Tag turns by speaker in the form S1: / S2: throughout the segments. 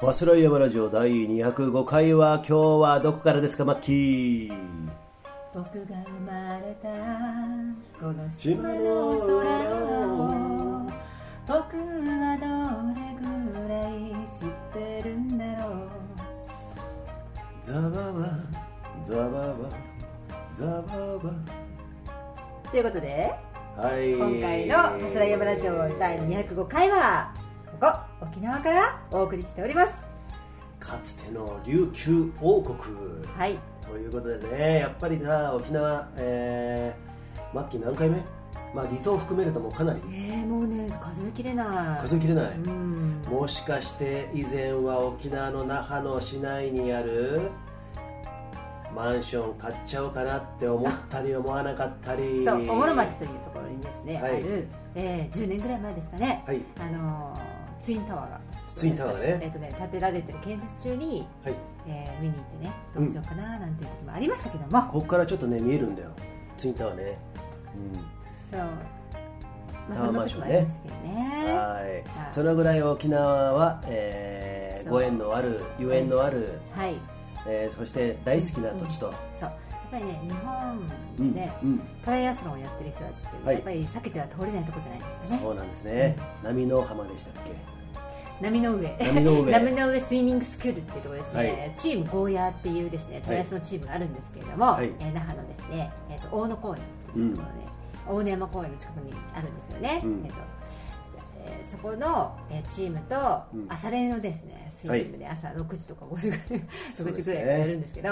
S1: バスライヤマラジオ第205回は今日はどこからですかマッキー
S2: 僕が生まれたこの島の空を僕はどれぐらい知ってるんだろう
S1: ザババザババザババ
S2: ということで
S1: はい
S2: 今回の「バスライヤマラジオ」第205回はここ。沖縄からお送りしております。
S1: かつての琉球王国。
S2: はい。
S1: ということでねやっぱりな沖縄えー、マッキー何回目？まあ離島含めるともうかなり。
S2: えー、もうね数えきれない。
S1: 数えきれない、
S2: うん。
S1: もしかして以前は沖縄の那覇の市内にあるマンション買っちゃおうかなって思ったり思わなかったり。
S2: そう小諸町というところにですね、
S1: はい。
S2: ある、えー、10年ぐらい前ですかね、
S1: はい。
S2: あのーツインタワーが
S1: ツインタワーがね。
S2: えっとね建てられてる建設中に、
S1: はい。
S2: えー見に行ってねどうしようかななんていう時もありましたけども、
S1: ここからちょっとね見えるんだよ。ツインタワーね、
S2: そう。ま
S1: タ
S2: あそんな
S1: ワーマンションね。
S2: ね。
S1: はい。
S2: はい。
S1: そのぐらい沖縄は、えーご縁のあるゆえんのある、
S2: はい。
S1: えーそして大好きな土地と、
S2: そう。やっぱりね日本
S1: うん
S2: でね、
S1: うん。
S2: トライアスロンをやってる人たちってやっぱり避けては通れないとこじゃないですかね。
S1: そうなんですね、波の浜でしたっけ？
S2: 波の上。
S1: 波の上。
S2: 波の上スイミングスクールっていうところですね、
S1: はい。
S2: チームゴーヤーっていうですねトライアスロンチームがあるんですけれども、
S1: はい。
S2: えー那覇のですね、えー、と大野公園っていうところで、大野山公園の近くにあるんですよね、
S1: うん。
S2: えーとえーそこの、えーチームと
S1: うん。
S2: 朝練のですねスイミングで朝6時とか5時ぐらい、6
S1: そうですね。
S2: 時ぐらいからやるんですけど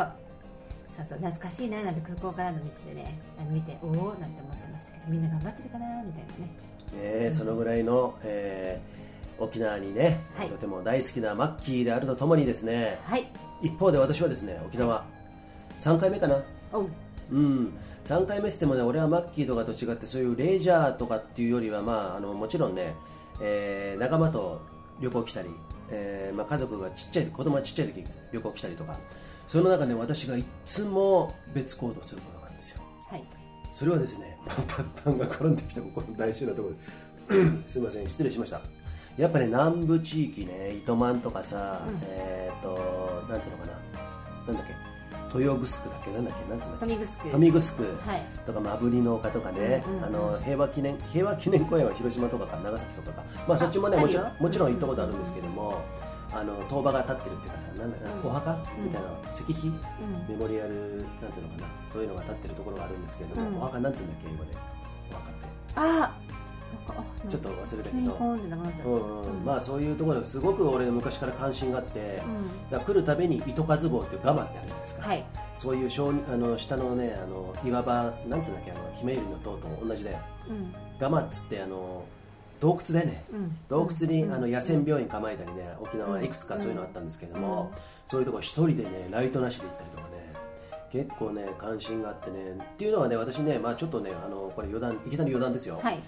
S2: そうそう懐かしいななんて空港からの道でねあの見ておおなんて思ってましたけどみんな頑張ってるかなみたいなね。
S1: ねそのぐらいの、えー沖縄にね、
S2: はい。
S1: とても大好きなマッキーであるとともにですね
S2: はい。
S1: 一方で私はですね沖縄。3回目かな。
S2: おう。
S1: うん。3回目してもね俺はマッキーとかと違ってそういうレジャーとかっていうよりはまああのもちろんね、えー仲間と旅行来たり、えーまあ、家族がちっちゃい子供がちっちゃい時旅行来たりとかその中で私がいつも別行動することがあるんですよ。
S2: はい。
S1: それはですねパ ンパンが転んできたここの大事なところで。すいません失礼しましたやっぱね南部地域ね糸満とかさ、
S2: うん。
S1: えっ、となんていうのかな。なんだっけ。豊城だっけ。なんだっけ。なんていうんだっけ。
S2: 富城。
S1: 豊見城。
S2: はい。
S1: とかマブリの丘とかね、
S2: うんうんうん。
S1: あの平和記念平和記念公園は広島とかか長崎とかか、まあ、そっちもね
S2: あ
S1: もちもちろん行ったことあるんですけども、あの塔場が立ってるっていうかさなんだ、
S2: うん。
S1: お墓みたいな石碑、
S2: うん。
S1: メモリアルなんていうのかな。そういうのが立ってるところがあるんですけれども、
S2: うん。
S1: お墓なんていうんだっけ英語で。お墓って。
S2: ああ
S1: ちょっと忘れたけど、まあそういうところですごく俺昔から関心があって、
S2: うん。
S1: 来るたびに糸数号っていうガマってあるじゃないですか、
S2: はい。
S1: そういう小あの下のねあの岩場なんつうんだっけあのひめゆりの塔と同じだよ。
S2: うん。
S1: ガマっつってあの洞窟でね。
S2: うん。
S1: 洞窟に、
S2: うん。
S1: あの野戦病院構えたりね沖縄はいくつかそういうのあったんですけども、そういうところ一人でねライトなしで行ったりとかね結構ね関心があってねっていうのはね私ねまあちょっとねあのこれ余談いきなり余談ですよ、
S2: はい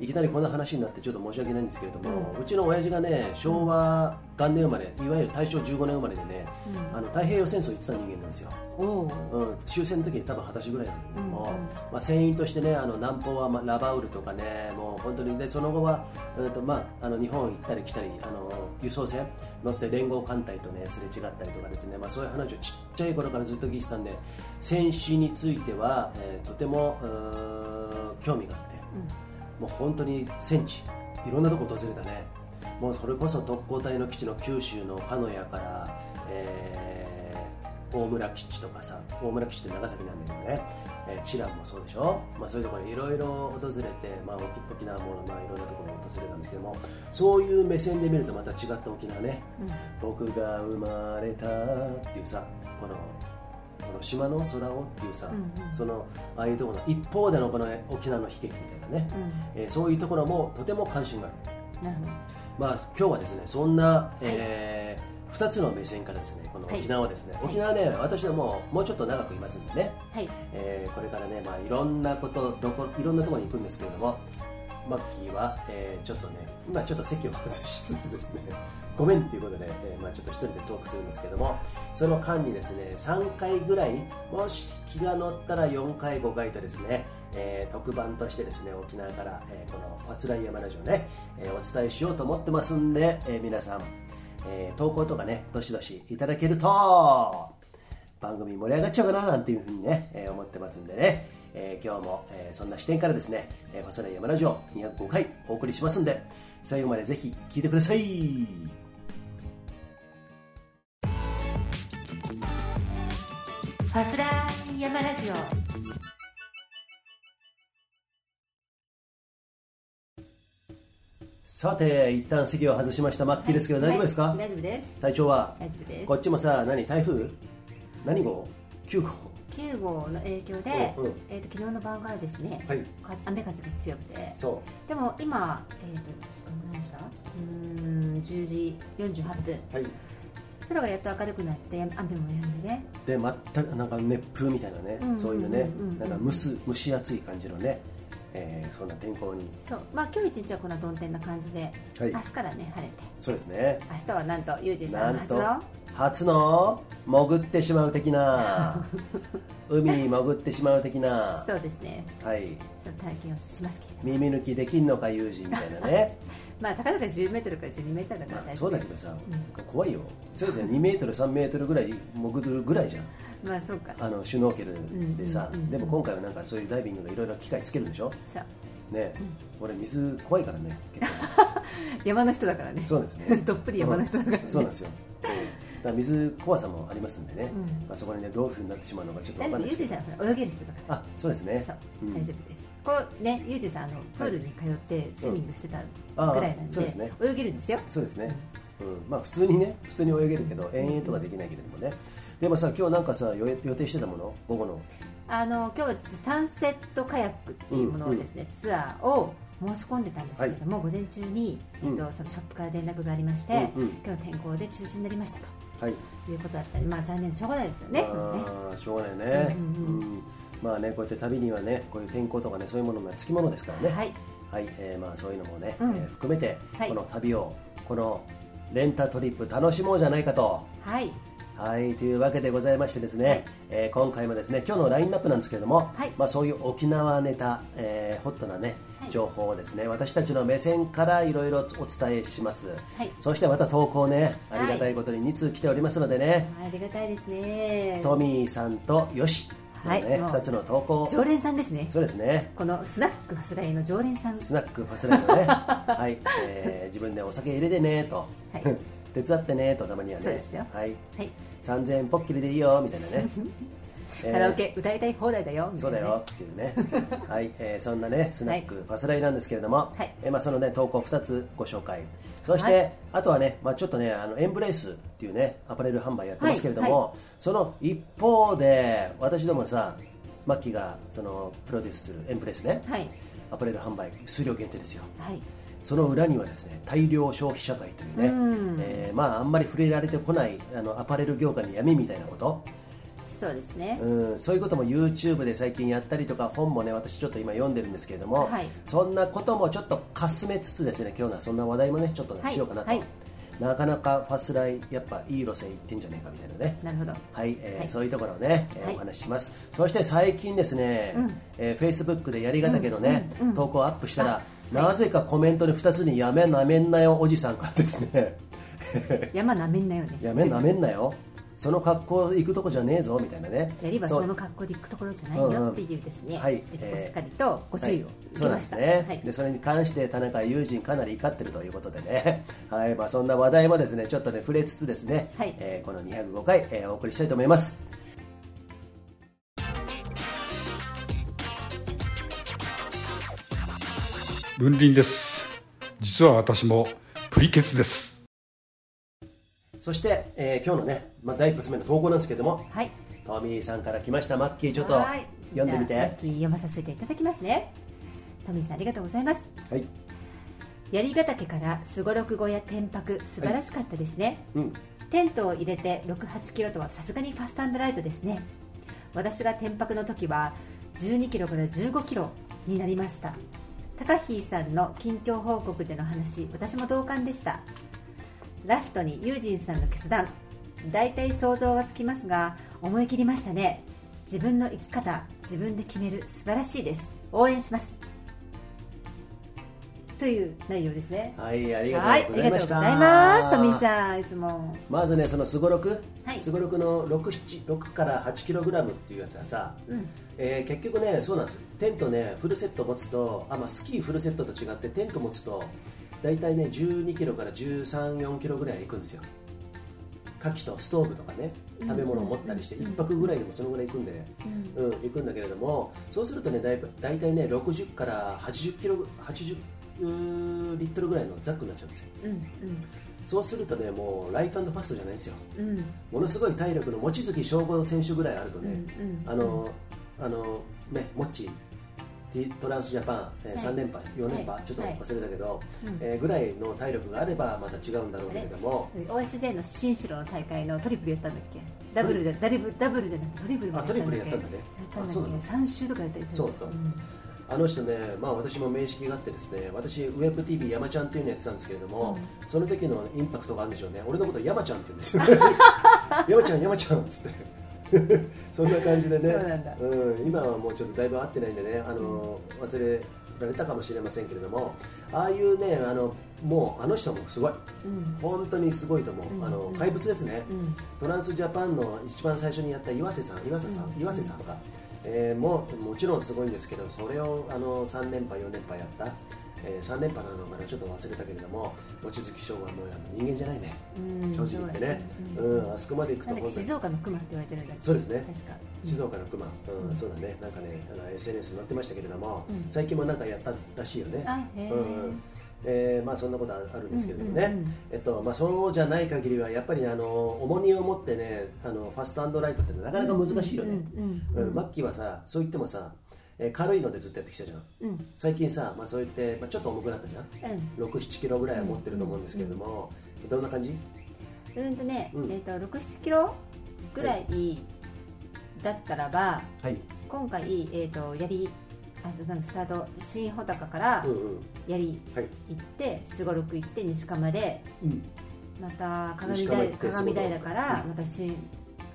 S1: いきなりこんな話になってちょっと申し訳ないんですけれども、うちの親父がね昭和元年生まれいわゆる大正15年生まれでね、あの太平洋戦争行ってた人間なんですよ、う。ん、終戦の時に多分二十歳ぐらいなんだけども、
S2: うんうん。
S1: まあ、船員としてねあの南方は、まあ、ラバウルとかねもう本当にでその後は、うんとまあ、あの日本行ったり来たりあの輸送船乗って連合艦隊とねすれ違ったりとかですね、まあ、そういう話をちっちゃい頃からずっと聞いてたんで戦死については、えーとても興味があって。もう本当に戦地いろんなとこ訪れたね。もうそれこそ特攻隊の基地の九州の鹿屋から、えー大村基地とかさ大村基地って長崎なんだけどね、えー、チランもそうでしょ、まあ、そういうところにいろいろ訪れて、まあ、沖沖縄も、まあ、いろんなところを訪れたんですけどもそういう目線で見るとまた違った沖縄ね、僕が生まれたっていうさこのこの島の空をっていうさ、
S2: うんうん。
S1: そのああいうところの一方でのこの沖縄の悲劇みたいなね、えーそういうところもとても関心がある、
S2: なるほど。
S1: まあ、今日はですねそんな、え2つの目線からですねこの沖縄をですね、
S2: はい。
S1: 沖縄ね私はもうもうちょっと長くいますんでね、
S2: はい。
S1: えーこれからね、まあ、いろんなことどこいろんなところに行くんですけれどもマッキーは、えーちょっとね今ちょっと席を外しつつですね ごめんっていうことで、えーまあ、ちょっと一人でトークするんですけどもその間にですね3回ぐらいもし気が乗ったら4回5回とですね、えー特番としてですね沖縄から、えこの「わつらい山ラジオね」えお伝えしようと思ってますんで、え皆さんえ投稿とかねどしどしいただけると番組盛り上がっちゃうかななんていうふうにね、え思ってますんでね、えー今日も、えーそんな視点からですね「えー、細田山ラジオ」205回お送りしますんで最後までぜひ聞いてください。
S2: ファスラー山ラジオ。
S1: さて一旦席を外しました。マッキーですけど、大丈夫ですか、
S2: はい。大丈夫です。
S1: 体調は？
S2: 大丈夫です。
S1: こっちもさ何？台風？何号 ?9 号？
S2: 9号の影響で、
S1: うんうん。
S2: えー、と昨日の晩からですね、
S1: はい。
S2: か雨風が強くて。
S1: そ
S2: でも今、えー、と時間何した？うーん10時48分。
S1: うはい。
S2: 空がやっと明るくなってや雨も止んでね。
S1: でまったなんか熱風みたいなね、
S2: うん
S1: そういうねなんか蒸す蒸し暑い感じのね、えーそんな天候に。
S2: そう。まあ今日一日はこんな曇天な感じで、
S1: はい。
S2: 明日からね晴れて。
S1: そうですね。
S2: 明日はなんとユージさ
S1: ん
S2: の初の
S1: 初の潜ってしまう的な。海に潜ってしまう的な。
S2: そうですね。
S1: はい。
S2: その体験をしますけれど
S1: 耳抜きできんのか友人みたいなね。
S2: まあたかだか10メートルから12メートルだから
S1: まあ
S2: 大丈夫。
S1: そうだけどさ、怖いよ。せいぜい2メートル3メートルぐらい潜るぐらいじゃん。
S2: まあそうか。
S1: あのシュノーケルでさ、
S2: うんうんうんうん。
S1: でも今回はなんかそういうダイビングのいろいろ機械つけるでしょ？
S2: そう。
S1: ね、俺水怖いからね
S2: 山の人だからね。
S1: そうですね。
S2: どっぷり山の人だからね。
S1: そうなんですよ、水怖さもありますんでね、
S2: うん。
S1: まあ、そこにねどういうふうになってしまうのかちょっと
S2: 大
S1: 分かんないですけど。
S2: 丈夫ユージさん泳げる人だか。ら
S1: あそうですね。
S2: そう、
S1: うん。
S2: 大丈夫です。こうねユージさんあのプールに通ってスイミングしてたぐらいなんで,、
S1: うですね。
S2: 泳げるんですよ。
S1: そうですね、うん、まあ普通にね普通に泳げるけど遠泳とかできないけれどもね。でもさ今日なんかさ予予定してたもの？午後の。
S2: あの今日はサンセットカヤックっていうものをですね、ツアーを申し込んでたんですけれども、午前中に、えっと
S1: うん。
S2: そのショップから連絡がありまして、
S1: うんうん。
S2: 今日天候で中止になりましたと
S1: はい。
S2: いうことだったりまあ残念しょうがないですよね。
S1: あーしょうがないね、
S2: うんうん
S1: うん。まあねこうやって旅にはねこういう天候とかねそういうものがつきものですからね。
S2: はい。
S1: はい、えーまあそういうのもね、
S2: うん。
S1: えー含めて、
S2: はい。
S1: この旅をこのレンタトリップ楽しもうじゃないかと。
S2: はい
S1: はいというわけでございましてですね、
S2: はい。
S1: えー今回もですね今日のラインナップなんですけれども、
S2: はい。
S1: まあ、そういう沖縄ネタ、えーホットなね
S2: はい。
S1: 情報をですね私たちの目線からいろいろお伝えします、
S2: はい。
S1: そしてまた投稿ねあ
S2: はい。
S1: りがたいことに2通来ておりますのでね、
S2: ありがたいですね。
S1: トミーさんとよし
S2: はいもう
S1: 2つの投稿。
S2: 常連さんですね。
S1: そうですね。
S2: このスナックファスライの常連さん。
S1: スナックファスライドね。はい、えー自分でお酒入れてねと、
S2: はい
S1: 手伝ってねとたまにはね。
S2: そうですよ。
S1: はい、
S2: はい。
S1: 3000円ポッキリでいいよみたいなね、えー。
S2: カラオケ歌いたい放題だよね。
S1: そだよっていうね。はい、えーそんなねスナックファスライなんですけれども、
S2: はい。
S1: えーまあ、そのね投稿2つご紹介。そして、
S2: はい。
S1: あとはね、まあ、ちょっとねあのエンブレイスっていうねアパレル販売やってますけれども、
S2: はい。
S1: その一方で私どもさマッキーがそのプロデュースするエンブレイスね、
S2: はい。
S1: アパレル販売数量限定ですよ。
S2: はい
S1: その裏にはですね大量消費社会というね、
S2: うん。
S1: えーまあ、あんまり触れられてこないあのアパレル業界の闇みたいなこと、
S2: そうですね。
S1: うん、そういうことも YouTube で最近やったりとか本もね私ちょっと今読んでるんですけれども、
S2: はい。
S1: そんなこともちょっとかすめつつですね今日のはそんな話題もねちょっとね、
S2: はい。
S1: しようかなと、
S2: はい。
S1: なかなかファスライやっぱいい路線行ってんじゃねえかみたいなね。
S2: なるほど。
S1: はい、えー
S2: はい。
S1: そういうところをね、えー
S2: はい。
S1: お話しします。そして最近ですね、
S2: うん。
S1: えー、Facebook でやりがたけのね、
S2: うん。うん。うん。
S1: 投稿をアップしたら、なぜかコメントに2つにやめなめんなよおじさんからですね。
S2: 山なめんなよね。
S1: やめなめんなよ。その格好行くとこじゃねえぞみたいなね。
S2: やりは
S1: そ
S2: の格好で行くところじゃないよっていうですね、
S1: うんうんはい
S2: えしっかりとご注意をました、はい。
S1: でそれに関して田中友人かなり怒ってるということでね、はい。まあ、そんな話題もですねちょっとね触れつつですね、
S2: はい。
S1: えーこの205回、えーお送りしたいと思います
S3: 文林です。実は私もプリケツです。
S1: そして、えー今日のね、まあ、第一発目の投稿なんですけども
S2: はい。
S1: トミーさんから来ました。マッキーちょっと
S2: はい。
S1: 読んでみて。
S2: じゃあラッキー読まさせていただきますね。トミーさんありがとうございます。
S1: はい。
S2: 槍ヶ岳からすごろく小屋天泊素晴らしかったですね、
S1: うん。
S2: テントを入れて68キロとはさすがにファストライトですね。私が天泊の時は12キロから15キロになりました高飛さんの近況報告での話私も同感でした。ラストにユージンさんの決断大体想像はつきますが思い切りましたね。自分の生き方自分で決める素晴らしいです。応援します。とという内容ですね。
S1: はいあり
S2: はい
S1: がとうございました、
S2: ありがとうございます。トミーさんいつも。
S1: まずねそのすごろく
S2: はい。
S1: すごろくの 6, 7 6から8キログラムっていうやつはさ、
S2: うん
S1: えー結局ねそうなんですよ。テントねフルセット持つとあ、まあ、スキーフルセットと違ってテント持つと大体ね12キロから13、4キロぐらいいくんですよ。火器とストーブとかね食べ物を持ったりして1泊ぐらいでもそのぐらい行くんで、うん。行くんだけれどもそうするとねだいぶ大体ね60から80キロ80うーリットルぐらいのザックになっちゃうんですよ。
S2: うん
S1: そうするとねもうライトファストじゃないんですよ。
S2: うん。うん
S1: ものすごい体力の望月省吾選手ぐらいあるとね、
S2: うんうん。
S1: あのあのねモッチトランスジャパン、えー
S2: はい。
S1: 3連覇4連覇、
S2: はい。
S1: ちょっと忘れたけど、
S2: うん。
S1: えーぐらいの体力があればまた違うんだろうけれども。
S2: OSJ の新城の大会のトリプルやったんだっけ？ダブルじゃダリブダブルじゃなくてトリプルもやったんだっけ？
S1: あトリプルやったんだね。
S2: だっけ？3週とかやったりする
S1: そうそう。ん。あの人ね、まあ、私も面識があってですね私ウェブ TV 山ちゃんっていうのやってたんですけれども、その時のインパクトがあるんでしょうね。俺のこと山ちゃんって言うんですよ。山ちゃん山ちゃんっつって そんな感じでね。
S2: そうなんだ。
S1: ん、今はもうちょっとだいぶ会ってないんでね。あの、忘れられたかもしれませんけれどもああいうねあのもうあの人もすごい。
S2: うん。
S1: 本当にすごいと思う、
S2: うん。
S1: あの怪物ですね、
S2: うん。
S1: トランスジャパンの一番最初にやった岩瀬さん。岩瀬さん。岩瀬さんか、えーももちろんすごいんですけどそれをあの3連覇4連覇やった、えー3連覇なのかなちょっと忘れたけれども望月翔はもう人間じゃないね、
S2: うん
S1: 正直言ってね、
S2: う
S1: うんんあそこまで行くと本当に
S2: 静岡の熊って言われてるんだ
S1: そうですね。静岡の熊、うん
S2: うん。
S1: そうだね。なんかねあの SNS に載ってましたけれども、
S2: うん。
S1: 最近もなんかやったらしいよね。うんうん。えーまあ、そんなことあるんですけれどもね、えっとまあ、そうじゃない限りはやっぱりねあの重荷を持ってねあのファストライトってなかなか難しいよね、マッキーはさそう言ってもさ、えー軽いのでずっとやってきたじゃん。
S2: うん。
S1: 最近さ、まあ、そう言って、まあ、ちょっと重くなったじゃん。
S2: うん。
S1: 67キロぐらいは持ってると思うんですけれども、どんな感じ？
S2: うんとね、
S1: うん。
S2: えっ、と6、7キロぐらいだったらば、
S1: はい。
S2: 今回、えっ、と、やり、あ、そうなんかスタート、新穂高から
S1: うんうん。
S2: やり
S1: はい
S2: 行って、すごろく行って、西釜で、
S1: うん。
S2: また鏡
S1: 西釜
S2: 平
S1: 行って
S2: 鏡平から、
S1: うん。
S2: また新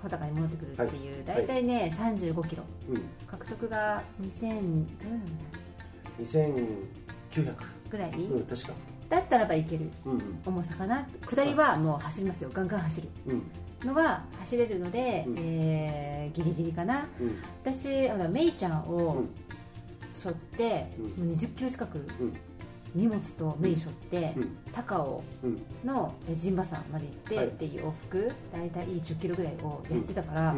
S2: 穂高に戻ってくるってい。う、
S1: はい。
S2: 大体ね、35キロ。
S1: うん。
S2: 獲得が2000、うん、
S1: 2900
S2: ぐらい、
S1: うん確か。
S2: だったらばいける
S1: うんうん。
S2: 重さかな。下りはもう走りますよ、ガンガン走る。
S1: うん。
S2: のが走れるので、
S1: うん。
S2: えーギリギリかな。
S1: うん。
S2: 私ほらメイちゃん
S1: う
S2: を
S1: ん。
S2: 背負って、
S1: うん。
S2: もう20キロ近く
S1: うん
S2: 荷物とメイ背負って、
S1: うん。
S2: 高尾
S1: うん。
S2: のえ陣馬山まで行
S1: はい。
S2: ってっていう往復大体10キロぐらいをやってたから、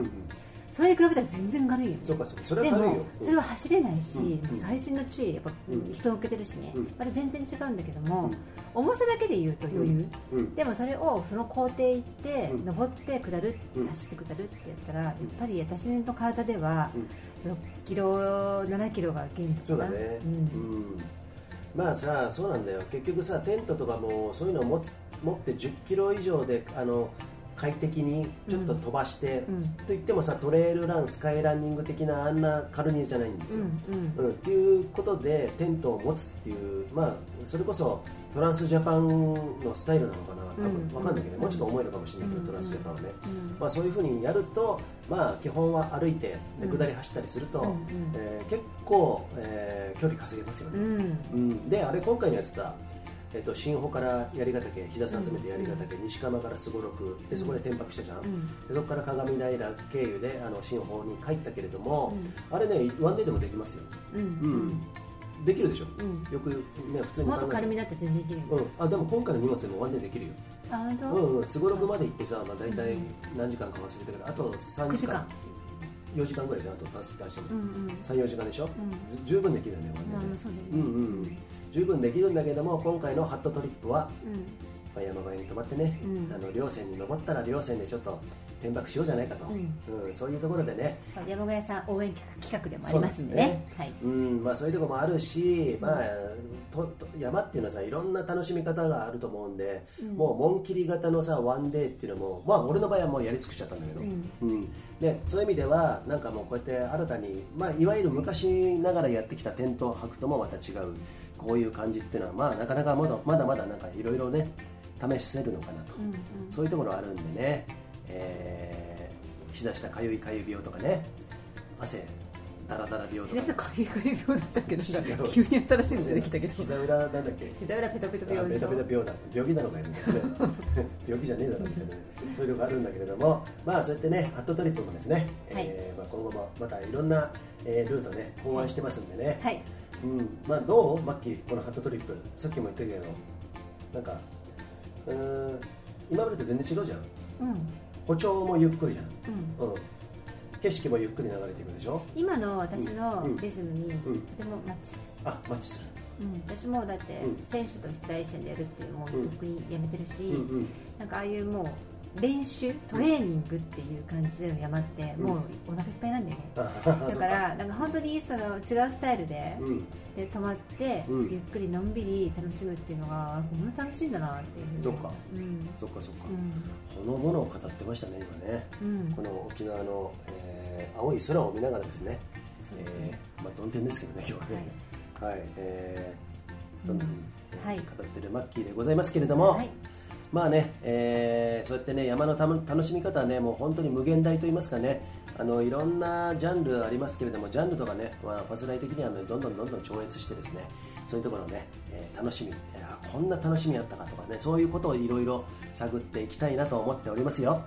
S2: それに比べたら全然軽いよね。
S1: そうかそうか。それ
S2: でも
S1: は軽いよ。
S2: それは走れないし、
S1: うん
S2: もう細心の注意やっぱ
S1: うん。
S2: 人を受けてるしね、
S1: うん。
S2: また全然違うんだけども、
S1: うん。
S2: 重さだけで言うと余裕、
S1: うん。
S2: でもそれをその工程行って、
S1: うん。
S2: 登って下る、
S1: うん。
S2: 走って下るってやったらやっぱり私の体では
S1: うん。
S2: 6キロ7キロが限度かな。
S1: そうだね、
S2: う
S1: うんんまあさそうなんだよ。結局さテントとかもそういうのを持つ持って1 0キロ以上であの快適にちょっと飛ばして、
S2: うん。
S1: と言ってもさトレイルランスカイランニング的なあんな軽荷じゃないんですよ、
S2: うんうん。
S1: うん、っていうことでテントを持つっていう、まあ、それこそトランスジャパンのスタイルなのかな多
S2: うん。
S1: 分わかんないけど、
S2: うん
S1: もうちょっと重いのかもしれないけど、
S2: うん。
S1: トランスジャパンはね、
S2: うん。
S1: まあ、そういうふうにやると、まあ、基本は歩いてで
S2: うん。
S1: 下り走ったりすると、えー結構、えー距離稼げますよね、
S2: うん。
S1: うん。であれ今回のやつさえっと新穂から槍ヶ岳飛騨山集めて槍ヶ岳、西釜からすごろくでそこで転泊したじゃん、
S2: うん。
S1: でそこから鏡平経由であの新穂に帰ったけれども、あれねワンデーでもできますよ。
S2: うん
S1: できるでしょ、
S2: うん。
S1: よくね普通に
S2: もっと軽めだって全然いけるよ、
S1: うん、あでも今回の荷物でもワンデーできるよ。
S2: あ
S1: うんうん。すごろくまで行ってさ、まあ、大体何時間か忘れたけどあと3
S2: 9
S1: 時間。
S2: 時間。
S1: 4時間ぐらいであと出す出しても、
S2: うんうん。
S1: 34時間でしょ、
S2: ん。
S1: ず十分できるよねワンで
S2: ね。
S1: うんうん。十分できるんだけども今回のハットトリップは、
S2: うん
S1: まあ、山小屋に泊まってね、
S2: うん
S1: あの稜線に登ったら稜線でちょっと転泊しようじゃないかと、
S2: うん。
S1: うんそういうところでね。
S2: 山小屋さん応援企画でもありますんでね。はい。
S1: うんまあ、そういうところもあるし、まあ、とと山っていうのはさいろんな楽しみ方があると思うんで、
S2: うん。
S1: もう紋切り型のさワンデーっていうのも、まあ、俺の場合はもうやり尽くしちゃったんだけど、
S2: うん。
S1: うん。でそういう意味ではなんかもうこうやって新たに、まあ、いわゆる昔ながらやってきたテント泊ともまた違う。こういう感じっていうのは、まあ、なかなかまだまだまだなんかいろいろね試せるのかなと、
S2: うんうん。
S1: そういうところあるんでね、えー、しだしたかゆいかゆい病とかね。汗ダラダラ病と
S2: 膝
S1: か
S2: 下かゆい病だったけど急に新しいの出てきたけど。
S1: 膝裏なんだっけ？
S2: 膝裏ペタペタ病でしょ？
S1: ベタ病だ。病気なのかよみたい？なね病気じゃねえだろみたいなね。そういうのがあるんだけれども。まあそうやってねハットトリップもですね、えーまあ、今後もまたいろんな、えールートね考案してますんでね、
S2: はい。
S1: うん。まあ、どう？マッキーこのハットトリップ。さっきも言ったけど。なんかうーん。今までと全然違うじゃん。
S2: うん。
S1: 歩調もゆっくりじゃ
S2: うん。
S1: ん、うん、景色もゆっくり流れていくでしょ？
S2: 今の私の
S1: うん。
S2: リズムにと
S1: うん。
S2: てもマッチする、
S1: あマッチする。
S2: うん、私もだって
S1: うん。
S2: 選手として第一線でやるっていうもう
S1: うん。
S2: 得意やめてるし、
S1: うんうん。
S2: なんかああいうもう練習トレーニングっていう感じでの山って
S1: うん。
S2: もうお腹いっぱいなんだよね、
S1: あ
S2: だからなんか本当にその違うスタイルで,、で泊まって、
S1: うん。
S2: ゆっくりのんびり楽しむっていうのがこんな楽しいんだなっていうふうに。
S1: そっか。
S2: うん。
S1: そっかそっか、
S2: うん。
S1: このものを語ってましたね今ね。
S2: うん。
S1: この沖縄の、えー青い空を見ながらですね。
S2: で
S1: えーまあ、曇天ですけどね今日はね。はい、えーうに、えー
S2: はい。
S1: 語ってるマッキーでございますけれども、
S2: はい
S1: まあね、えーそうやってね山の楽しみ方はねもう本当に無限大と言いますかね。あのいろんなジャンルありますけれどもジャンルとかね、まあ、ファスライ的には、ね、どんどんどんどん超越してですねそういうところのね、えー楽しみあこんな楽しみあったかとかねそういうことをいろいろ探っていきたいなと思っておりますよ。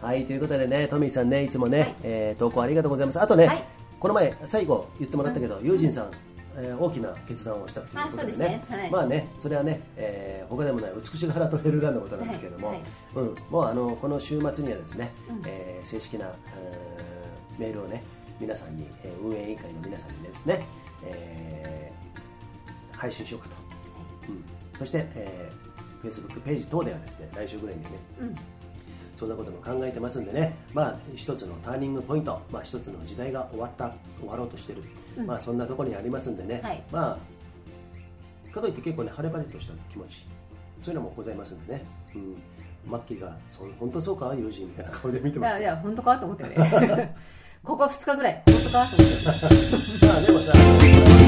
S1: はいということでねトミーさんねいつもね、
S2: はい。
S1: えー投稿ありがとうございます。あとね、
S2: はい。
S1: この前最後言ってもらったけど、ユージンさんえー大きな決断をしたということでね。
S2: ね。はい。
S1: まあねそれはね、えー他でもない美しが原トレイルランのことなんですけれども、
S2: はい。はい
S1: うん、もうあのこの週末にはですね、
S2: うん。
S1: えー正式な、えーメールをね皆さんに、えー運営委員会の皆さんにですね、えー配信しようかと、うん、そして、えー、Facebook ページ等ではですね来週ぐらいにね
S2: うん
S1: そんなことも考えてますんでね、まあ、一つのターニングポイント、まあ、一つの時代が終わった終わろうとしてる、
S2: うん。
S1: まあ、そんなところにありますんでね、
S2: はい。
S1: まあ、かといって結構ね晴れ晴れとした気持ちそういうのもございますんでね、うん、マッキーがそう本当そうか？友人みたいな顔で見て
S2: い
S1: ますけど。
S2: やいや本当か？と思ってね。ここ2日ぐらい。本当か？と思って。
S1: まあでもさ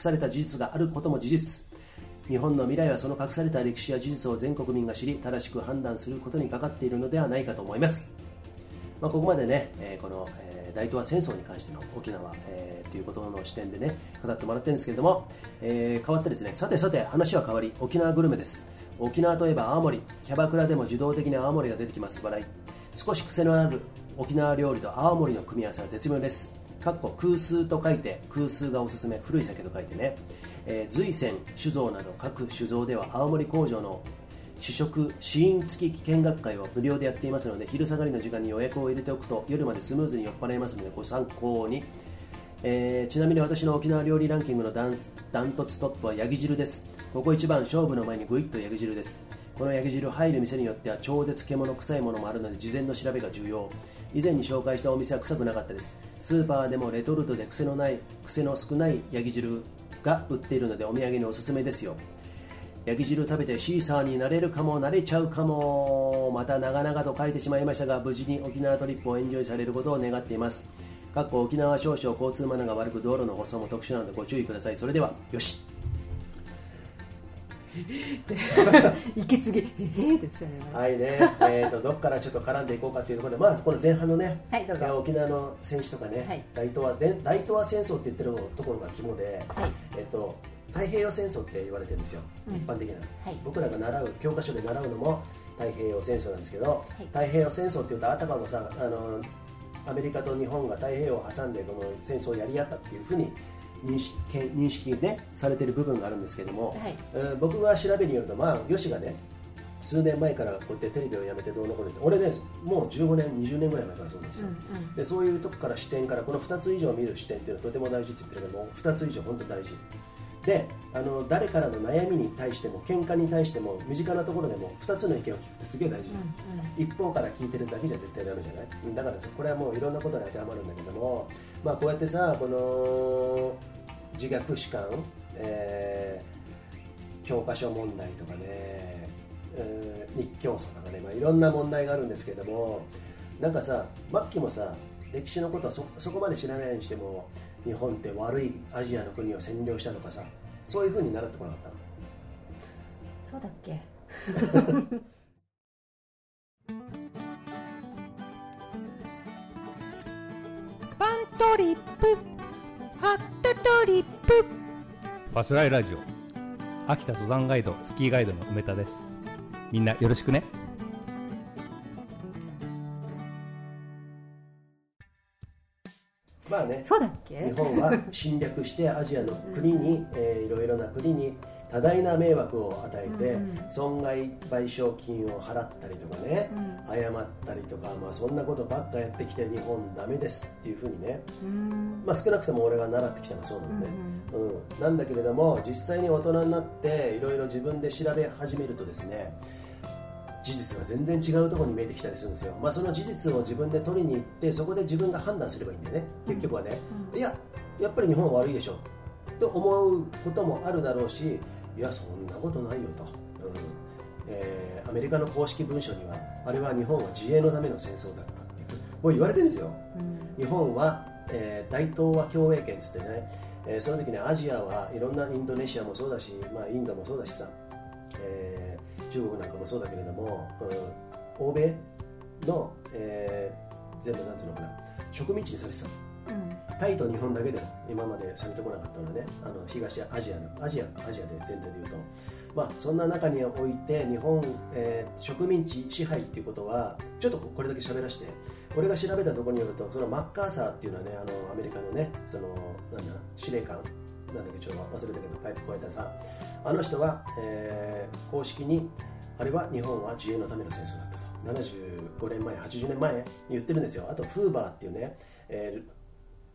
S1: された事実があることも事実。日本の未来はその隠された歴史や事実を全国民が知り正しく判断することにかかっているのではないかと思います。まあ、ここまでね、えー、この、えー、大東亜戦争に関しての沖縄、えー、ということの視点でね語ってもらってるんですけれども、えー、変わってですねさてさて話は変わり沖縄グルメです。沖縄といえば青森。キャバクラでも自動的に青森が出てきます。笑い。少し癖のある沖縄料理と青森の組み合わせは絶妙です。かっこ空数と書いて空数がおすすめ古い酒と書いてね、えー、随泉酒造など各酒造では青森工場の試食試飲付き見学会を無料でやっていますので昼下がりの時間に予約を入れておくと夜までスムーズに酔っ払いますのでご参考に、えー、ちなみに私の沖縄料理ランキングのダントツトップはヤギ汁です。ここ一番勝負の前にグイッとヤギ汁です。このヤギ汁入る店によっては超絶獣臭いものもあるので事前の調べが重要。以前に紹介したお店は臭くなかったです。スーパーでもレトルトで癖のない癖の少ないヤギ汁が売っているのでお土産におすすめですよ。焼き汁食べてシーサーになれるかもなれちゃうかもまた長々と書いてしまいましたが無事に沖縄トリップをエンジョイされることを願っています。かっこ沖縄少々交通マナーが悪く道路の舗装も特殊なのでご注意ください。それではよし。
S2: 息継ぎ。へへって言ってたね。
S1: はいね、えーと、どっからちょっと絡んでいこうかというところで、まあ、この前半のね、
S2: はい、どうぞ。
S1: 沖縄の戦士とかね、
S2: はい、
S1: 大東亜で大東亜戦争って言ってるところが肝で、
S2: はい、
S1: えーと太平洋戦争って言われてるんですよ、うん、一般的な、はい、僕らが習う教科書で習うのも太平洋戦争なんですけど、はい、太平洋戦争っていうとあたかもさあのアメリカと日本が太平洋を挟んでこの戦争をやり合ったっていうふうに認識認識ねされてる部分があるんですけども、はい、えー、僕が調べによるとまあよしがね数年前からこうやってテレビをやめてどうのこうのって俺ねもう15年20年ぐらい前からそうですよ、うんうん、でそういうとこから視点からこの2つ以上見る視点っていうのはとても大事って言ってるけども2つ以上本当大事であの誰からの悩みに対しても喧嘩に対しても身近なところでも2つの意見を聞くってすげえ大事、うんうん、一方から聞いてるだけじゃ絶対ダメじゃない。だからこれはもういろんなことに当てはまるんだけども、まあ、こうやってさこの自虐史観、えー、教科書問題とかね、えー、日教祖とかね、まあ、いろんな問題があるんですけどもなんかさ末期もさ歴史のことはそそこまで知らないにしても日本って悪いアジアの国を占領したのかさそういうふうに習ってこなかっ
S2: たそうだっけ？
S4: パントリップ。ハットトリップ。
S5: バスライラジオ。秋田登山ガイドスキーガイドの梅田です。みんなよろしくね
S1: まあね
S2: そうだっけ？
S1: 日本は侵略してアジアの国に、えー、いろいろな国に多大な迷惑を与えて、うん、損害賠償金を払ったりとかね、うん、謝ったりとか、まあ、そんなことばっかやってきて日本ダメですっていうふうにね、うん、まあ、少なくとも俺が習ってきたのはそうなのね、うん。なんだけれども実際に大人になっていろいろ自分で調べ始めるとですね事実が全然違うところに見えてきたりするんですよ、まあ、その事実を自分で取りに行ってそこで自分が判断すればいいんだよね。結局はね、うん、いややっぱり日本は悪いでしょ。と思うこともあるだろうしいやそんなことないよと、うん。えー、アメリカの公式文書にはあれは日本は自衛のための戦争だったっていうもう言われてるんですよ、うん、日本は、えー、大東亜共栄圏っつってね、えー、その時にアジアはいろんなインドネシアもそうだし、まあ、インドもそうだしさ、えー中国なんかもそうだけれども、うん、欧米の、えー、全部なんていうのかな植民地にされてた、うん、タイと日本だけで今までされてこなかったのはね。あの東アジアのアジアアジアで全体で言うと、まあ、そんな中において日本、えー、植民地支配っていうことはちょっとこれだけ喋らせてこれが調べたところによるとそのマッカーサーっていうのはねあのアメリカのねそのなんだ司令官なんだっけちょっと忘れたけどパイプ越えたさん。あの人は、えー、公式にあれは日本は自衛のための戦争だったと。75年前80年前に言ってるんですよ。あとフーバーっていうね、えー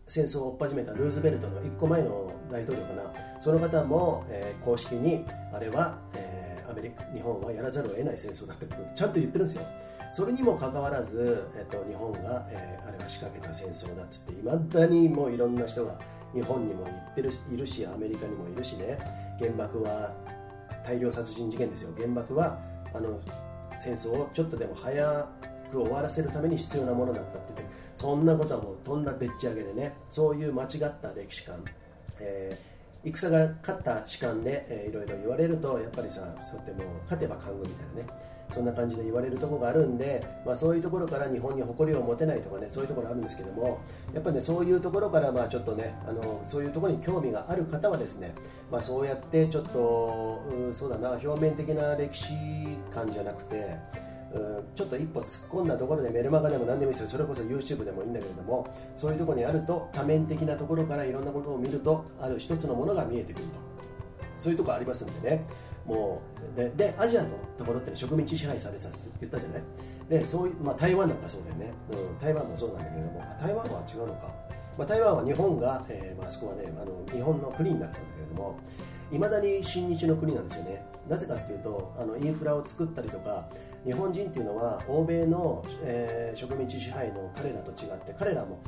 S1: 戦争を追っ始めたルーズベルトの1個前の大統領かな。その方も、えー、公式にあれは、えー、アメリカ日本はやらざるを得ない戦争だってちゃんと言ってるんですよ。それにもかかわらず、えーと、日本が、えー、あれは仕掛けた戦争だっつっていまだにもういろんな人が日本にも行ってるいるしアメリカにもいるしね。原爆は大量殺人事件ですよ。原爆はあの戦争をちょっとでも早く終わらせるために必要なものだったって言ってそんなことはもうとんだでっち上げでね。そういう間違った歴史観、えー、戦が勝った士官で、えーいろいろ言われるとやっぱりさそうやってもう勝てば官軍みたいなね。そんな感じで言われるところがあるんで、まあ、そういうところから日本に誇りを持てないとかねそういうところあるんですけどもやっぱねそういうところからまあちょっとねあのそういうところに興味がある方はですね、まあ、そうやってちょっとうそうだな表面的な歴史観じゃなくてちょっと一歩突っ込んだところでメルマガでも何でもいいですよ。それこそ YouTube でもいいんだけれどもそういうところにあると多面的なところからいろんなことを見るとある一つのものが見えてくると。そういうところありますんでね。もうででアジアのところって、植民地支配されてたって言ったじゃない？でそういう、まあ、台湾なんかそうだよね、うん、台湾もそうなんだけれども台湾は違うのか、まあ、台湾は日本が、えーまあそこはねあの日本の国になってたんだけれどもいまだに親日の国なんですよね。なぜかっていうとあのインフラを作ったりとか日本人っていうのは欧米の、えー植民地支配の彼らと違って彼らも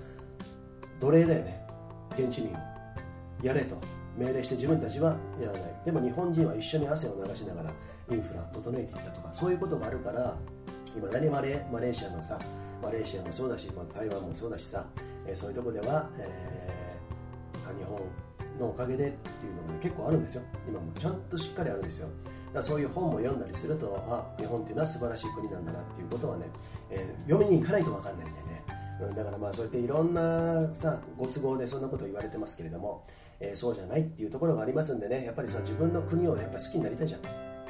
S1: 奴隷だよね。現地民を。やれと。命令して自分たちはやらない。でも日本人は一緒に汗を流しながらインフラ整えていったとかそういうことがあるからいまだにマレーマレーシアのさマレーシアもそうだしま台湾もそうだしさ、えーそういうとこでは、えー日本のおかげでっていうのが、ね、結構あるんですよ。今もちゃんとしっかりあるんですよ。だそういう本も読んだりするとあ日本っていうのは素晴らしい国なんだなっていうことはね、えー読みに行かないと分かんないんでね。うんだからまあそうやっていろんなさご都合でそんなこと言われてますけれども、えーそうじゃないっていうところがありますんでね。やっぱりさ自分の国をやっぱ好きになりたいじゃん。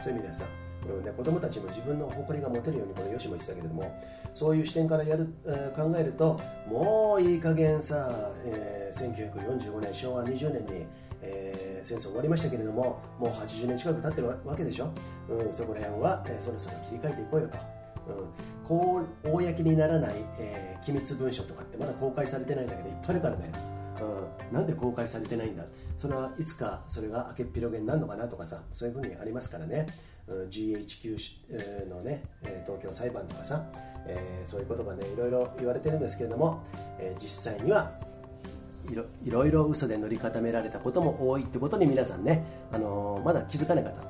S1: そういう意味ではさ、うん、で子供たちも自分の誇りが持てるようにこのヨシも言ってたけれどもそういう視点からやる、えー考えるともういい加減さ、えー1945年昭和20年に、えー戦争終わりましたけれどももう80年近く経ってるわけでしょ、うん、そこら辺は、えーそろそろ切り替えていこうよと。うん、こう公にならない、えー機密文書とかってまだ公開されてないんだけどいっぱいあるからね、うん、なんで公開されてないんだ？それはいつかそれが明けっぴろげになるのかなとかさそういうふうにありますからね、うん、GHQ のね東京裁判とかさ、えーそういうことがねいろいろ言われてるんですけれども、えー実際にはいろいろいろ嘘で塗り固められたことも多いってことに皆さんね、あのーまだ気づかない方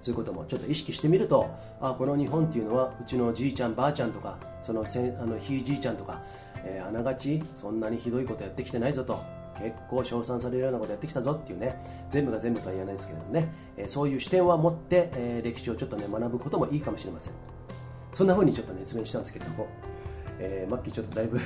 S1: そういうこともちょっと意識してみるとあこの日本っていうのはうちのじいちゃんばあちゃんとかそのせあのひいじいちゃんとか、えーあながちそんなにひどいことやってきてないぞと。結構称賛されるようなことやってきたぞっていうね。全部が全部とは言えないですけれどもね、えーそういう視点は持って、えー歴史をちょっとね学ぶこともいいかもしれません。そんな風にちょっと熱弁したんですけれども、えーマッキーちょっとだいぶ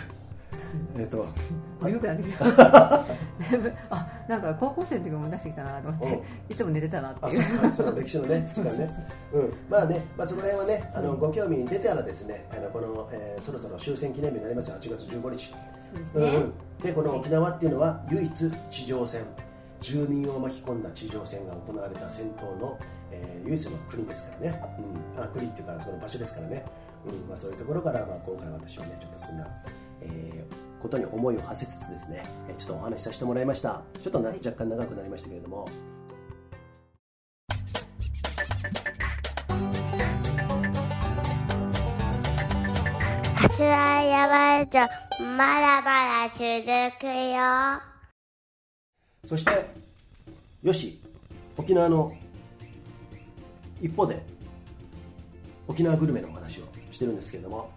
S1: えっと。
S2: 眠くなってきた。あなんか高校生の時も出してきたなと思っていつも寝てたなって
S1: あ
S2: いう
S1: そう歴史のね 時間ね。うん。まあね、まあ、そこら辺はねあのご興味出たらですねあのこの、えーそろそろ終戦記念日になりますよ。8月15日。
S2: そうですね、
S1: でこの沖縄っていうのは唯一地上戦住民を巻き込んだ地上戦が行われた戦闘の、えー唯一の国ですからね、うん、あ国っていうかその場所ですからね、うん。まあ、そういうところから、まあ、今回私はねちょっとそんな、えーことに思いを馳せつつですね、えーちょっとお話しさせてもらいました。ちょっとな、
S2: はい。
S1: 若干長くなりましたけれども。
S6: つらいやばいとまだまだ続くよ。
S1: そしてよし沖縄の一方で沖縄グルメのお話をしてるんですけれども、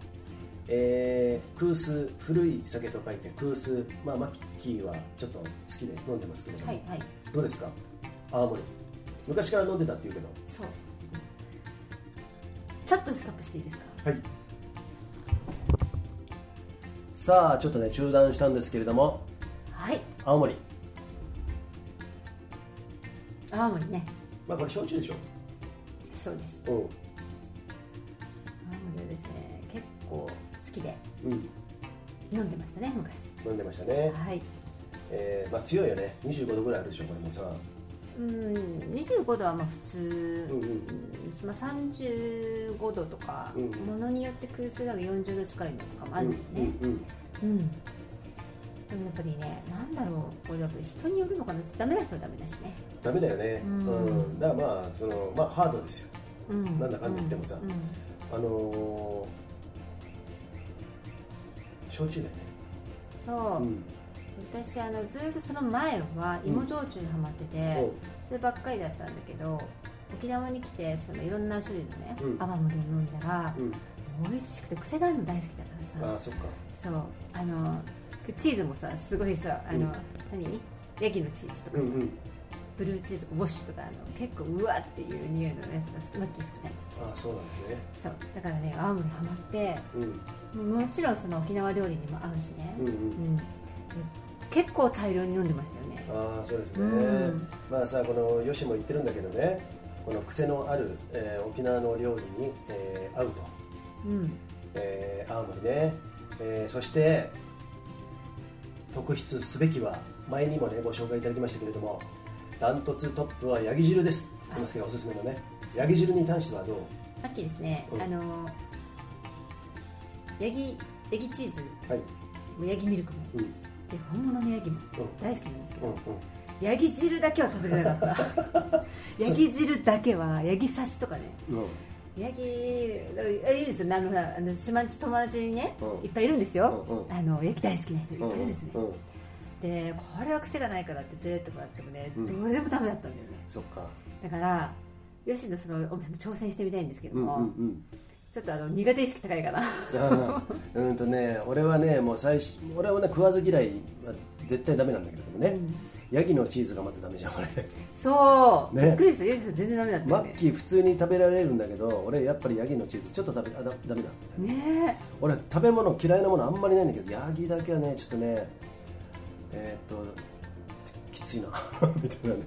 S1: えー、空数古い酒と書いて空数まあマッキーはちょっと好きで飲んでますけれども、
S2: はいはい。
S1: どうですか？青森。昔から飲んでたっていうけど。
S2: そう。ちょっとストップしていいですか？
S1: はい。さあちょっとね中断したんですけれども。
S2: はい。
S1: 青森。
S2: 青森ね。
S1: まあこれ焼酎でしょ？
S2: そうです。
S1: う
S2: 青森はですね結構好きで。
S1: ん、うん、
S2: 飲んでましたね昔。
S1: 飲んでましたね、
S2: はい。
S1: えーまあ、強いよね。25度ぐらいあるでしょこれもさ
S2: うん25度はまあ普通、
S1: うんうん
S2: まあ、35度とか、
S1: うん
S2: ものによって空数だが40度近いのとかもあるんだよね、
S1: うんうん。
S2: うん。でもやっぱりねなんだろうこれやっぱり人によるのかな。ダメな人はダメだしね。
S1: ダメだよね、
S2: う
S1: うんん。だからまあその、まあ、ハードですよ。
S2: うん。
S1: なんだかんだ言ってもさ。
S2: うんうん。
S1: あのー、焼酎だよね。
S2: そう、
S1: うん。
S2: 私あのずっとその前は芋焼酎にハマってて、
S1: おう。
S2: そればっかりだったんだけど沖縄に来てそのいろんな種類のね、
S1: うん。
S2: 泡盛を飲んだら、
S1: うん。
S2: 美味しくて癖があるの大好きだからさ。
S1: ああそっか。
S2: そう。あのチーズもさすごいさあの、
S1: うん。
S2: 何？ヤギのチーズとかさ、
S1: うんうん
S2: ブルーチーズウォッシュとかあの結構うわっていう匂いのやつがマッキー好きなんですよ。
S1: あそうなんですね。
S2: そう。だからね青森ハマって
S1: うん。
S2: もちろんその沖縄料理にも合うしね、
S1: うんうん。
S2: 結構大量に飲んでましたよね。
S1: ああそうですね、
S2: うん。
S1: まあさこのよしも言ってるんだけどね。この癖のある、えー沖縄の料理に、えー合うと、
S2: うん。
S1: えー青森ね、えーそして特筆すべきは前にもねご紹介いただきましたけれどもダントツトップはヤギ汁です。って言ってますけどおすすめのね。ヤギ汁に関してはどう？
S2: マッキーですね、
S1: うん。
S2: あのヤギヤギチーズ。
S1: はい。
S2: もヤギミルクも。
S1: うん。
S2: で本物のヤギも
S1: うん。
S2: 大好きなんですけど、
S1: うんうん。
S2: ヤギ汁だけは食べれなかった。ヤギ汁だけはヤギ刺しとかね。
S1: うん。
S2: ヤギあいいですよ。あのあの島んち友達にね、
S1: うん。
S2: いっぱいいるんですよ、
S1: うんうん。
S2: あのヤギ大好きな人いっぱいいるんですね、
S1: うんうん
S2: でこれは癖がないからって連れてってもらってもね、
S1: うん。
S2: どれでもダメだったんだよね。
S1: そっか。
S2: だから吉野そのお店も挑戦してみたいんですけど
S1: うん
S2: も、
S1: うんうん。
S2: ちょっとあの苦手意識高いかな。
S1: うんとね俺はねもう最初俺はね食わず嫌いは絶対ダメなんだけれどもね、ヤギのチーズがまずダメじゃん俺。
S2: そう、
S1: ね。
S2: びっくりした。吉野さん全然ダメだったよね。
S1: マッキー普通に食べられるんだけど俺やっぱりヤギのチーズちょっと食べあだダメだみたいな。
S2: ね。
S1: 俺食べ物嫌いなものあんまりないんだけどヤギだけはねちょっとねえーっときついな みたいなね。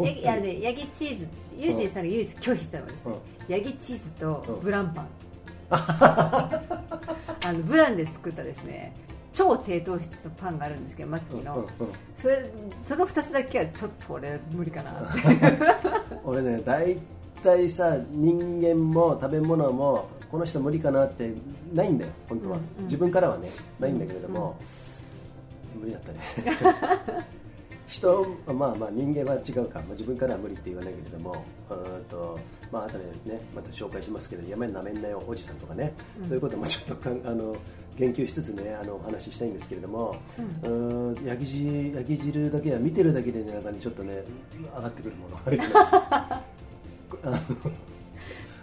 S2: えヤギねヤギチーズユージンさんが唯一拒否したのはですね、ヤギチーズとブランパン、あのブランで作ったですね超低糖質のパンがあるんですけどマッキーの、
S1: うんうん
S2: それその2つだけはちょっと俺無理かな。っ て
S1: 俺ね大体さ人間も食べ物もこの人無理かなってないんだよ本当は、
S2: うんうん。
S1: 自分からはねないんだけれども、無理だったね。人まあまあ人間は違うか、まあ、自分からは無理って言わないけれどもうーんとまあ後でねまた紹介しますけど山になめんなよおじさんとかね、そういうこともちょっとあの言及しつつねあのお話ししたいんですけれども、うーん、焼き汁焼き汁だけは見てるだけでねなんかねちょっとね上がってくるものがある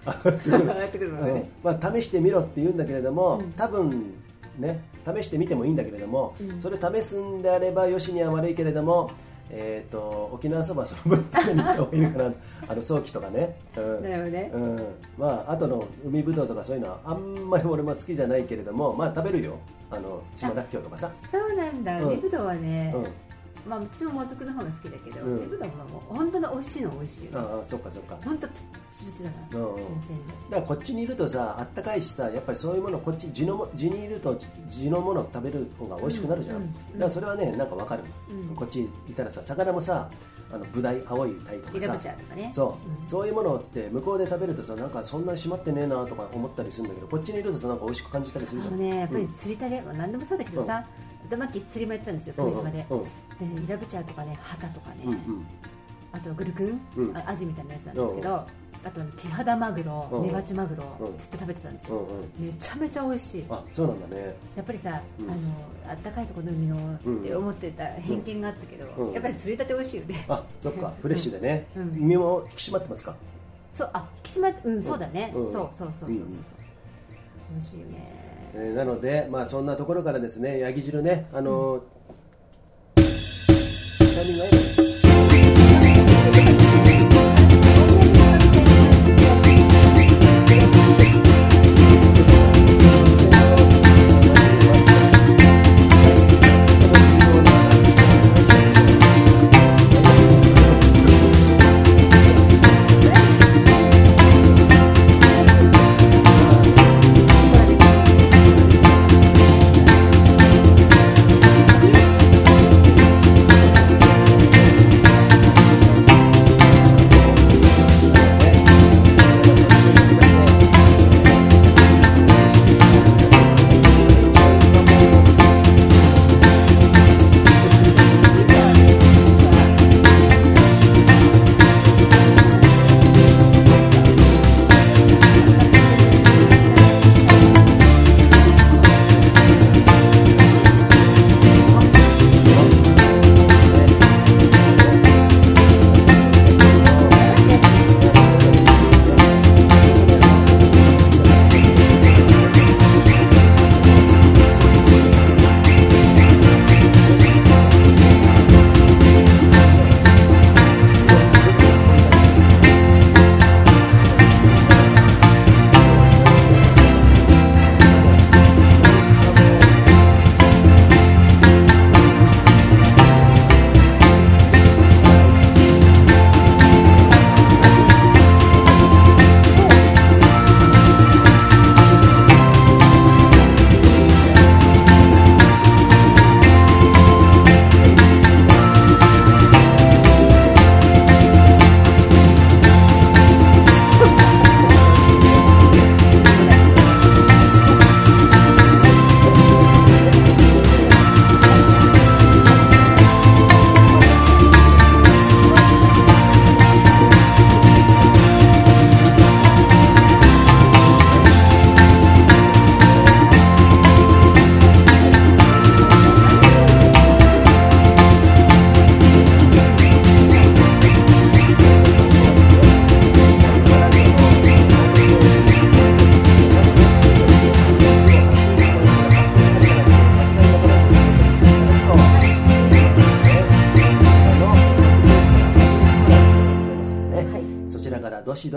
S1: 上がってくる
S2: 上がってくるのね。
S1: うん。まあ、試してみろって言うんだけれども、多分ね試してみてもいいんだけれども、それ試すんであればよしには悪いけれども、えー、と沖縄そばその分食べに行った方がいいのかな。あの早期とかね、うん。
S2: だよね。
S1: うん、まあ後の海ぶどうとかそういうのはあんまり俺も好きじゃないけれどもまあ食べるよ。あの島らっきょうとかさ。
S2: そうなんだ。
S1: うん。
S2: 海ぶどうはね、
S1: うん
S2: まあ私ももずくの方が好きだけど
S1: うん。
S2: 海ぶどうももう本当の美味しいのは美味しいよ、ね、
S1: ああそっかそっか。
S2: 本当プッチプチだから、
S1: うん。うん
S2: 新鮮で。
S1: だからこっちにいるとさあったかいしさやっぱりそういうものこっち地のも地にいると地のものを食べる方が美味しくなるじゃん、
S2: うんうん
S1: だからそれはねなんかわかる、
S2: うん。
S1: こっちいたらさ魚もさあのブダイ青いタイとかさ
S2: とかね。
S1: そう、
S2: ん。
S1: そういうものって向こうで食べるとさなんかそんなに締まってねえなとか思ったりするんだけどこっちにいるとさなんか美味しく感じたりするじゃん。
S2: あのねやっぱり
S1: うん。
S2: 釣りたて、まあ、何でもそうだけどさ、でマッキー釣りもやってたんですよ
S1: うん
S2: 久米島で、
S1: うん。
S2: でイラブチャーとかねハタとかね、
S1: うんうん。
S2: あとグルクン、
S1: うん。
S2: あアジみたいなやつなんですけど、あとねキハダマグロ、
S1: うん。
S2: メバチマグロ、
S1: うん。
S2: 釣って食べてたんですよ、めちゃめちゃ美味しい。
S1: あそうなんだね。
S2: やっぱりさ、
S1: うん。
S2: あのあったかいところの海の、
S1: うん。
S2: って思ってた偏見があったけど、
S1: うん。
S2: やっぱり釣りたて美味しいよね、
S1: あそっか。フレッシュでね、
S2: うん。
S1: 身も引き締まってますか？
S2: そうあ引き締まってうんそうだね、
S1: うん。
S2: そうそうそうそうそうそう、
S1: うん。
S2: 美味しいよね
S1: えーなので、まあ、そんなところからですね、ヤギ汁ね、あのータイミング合えば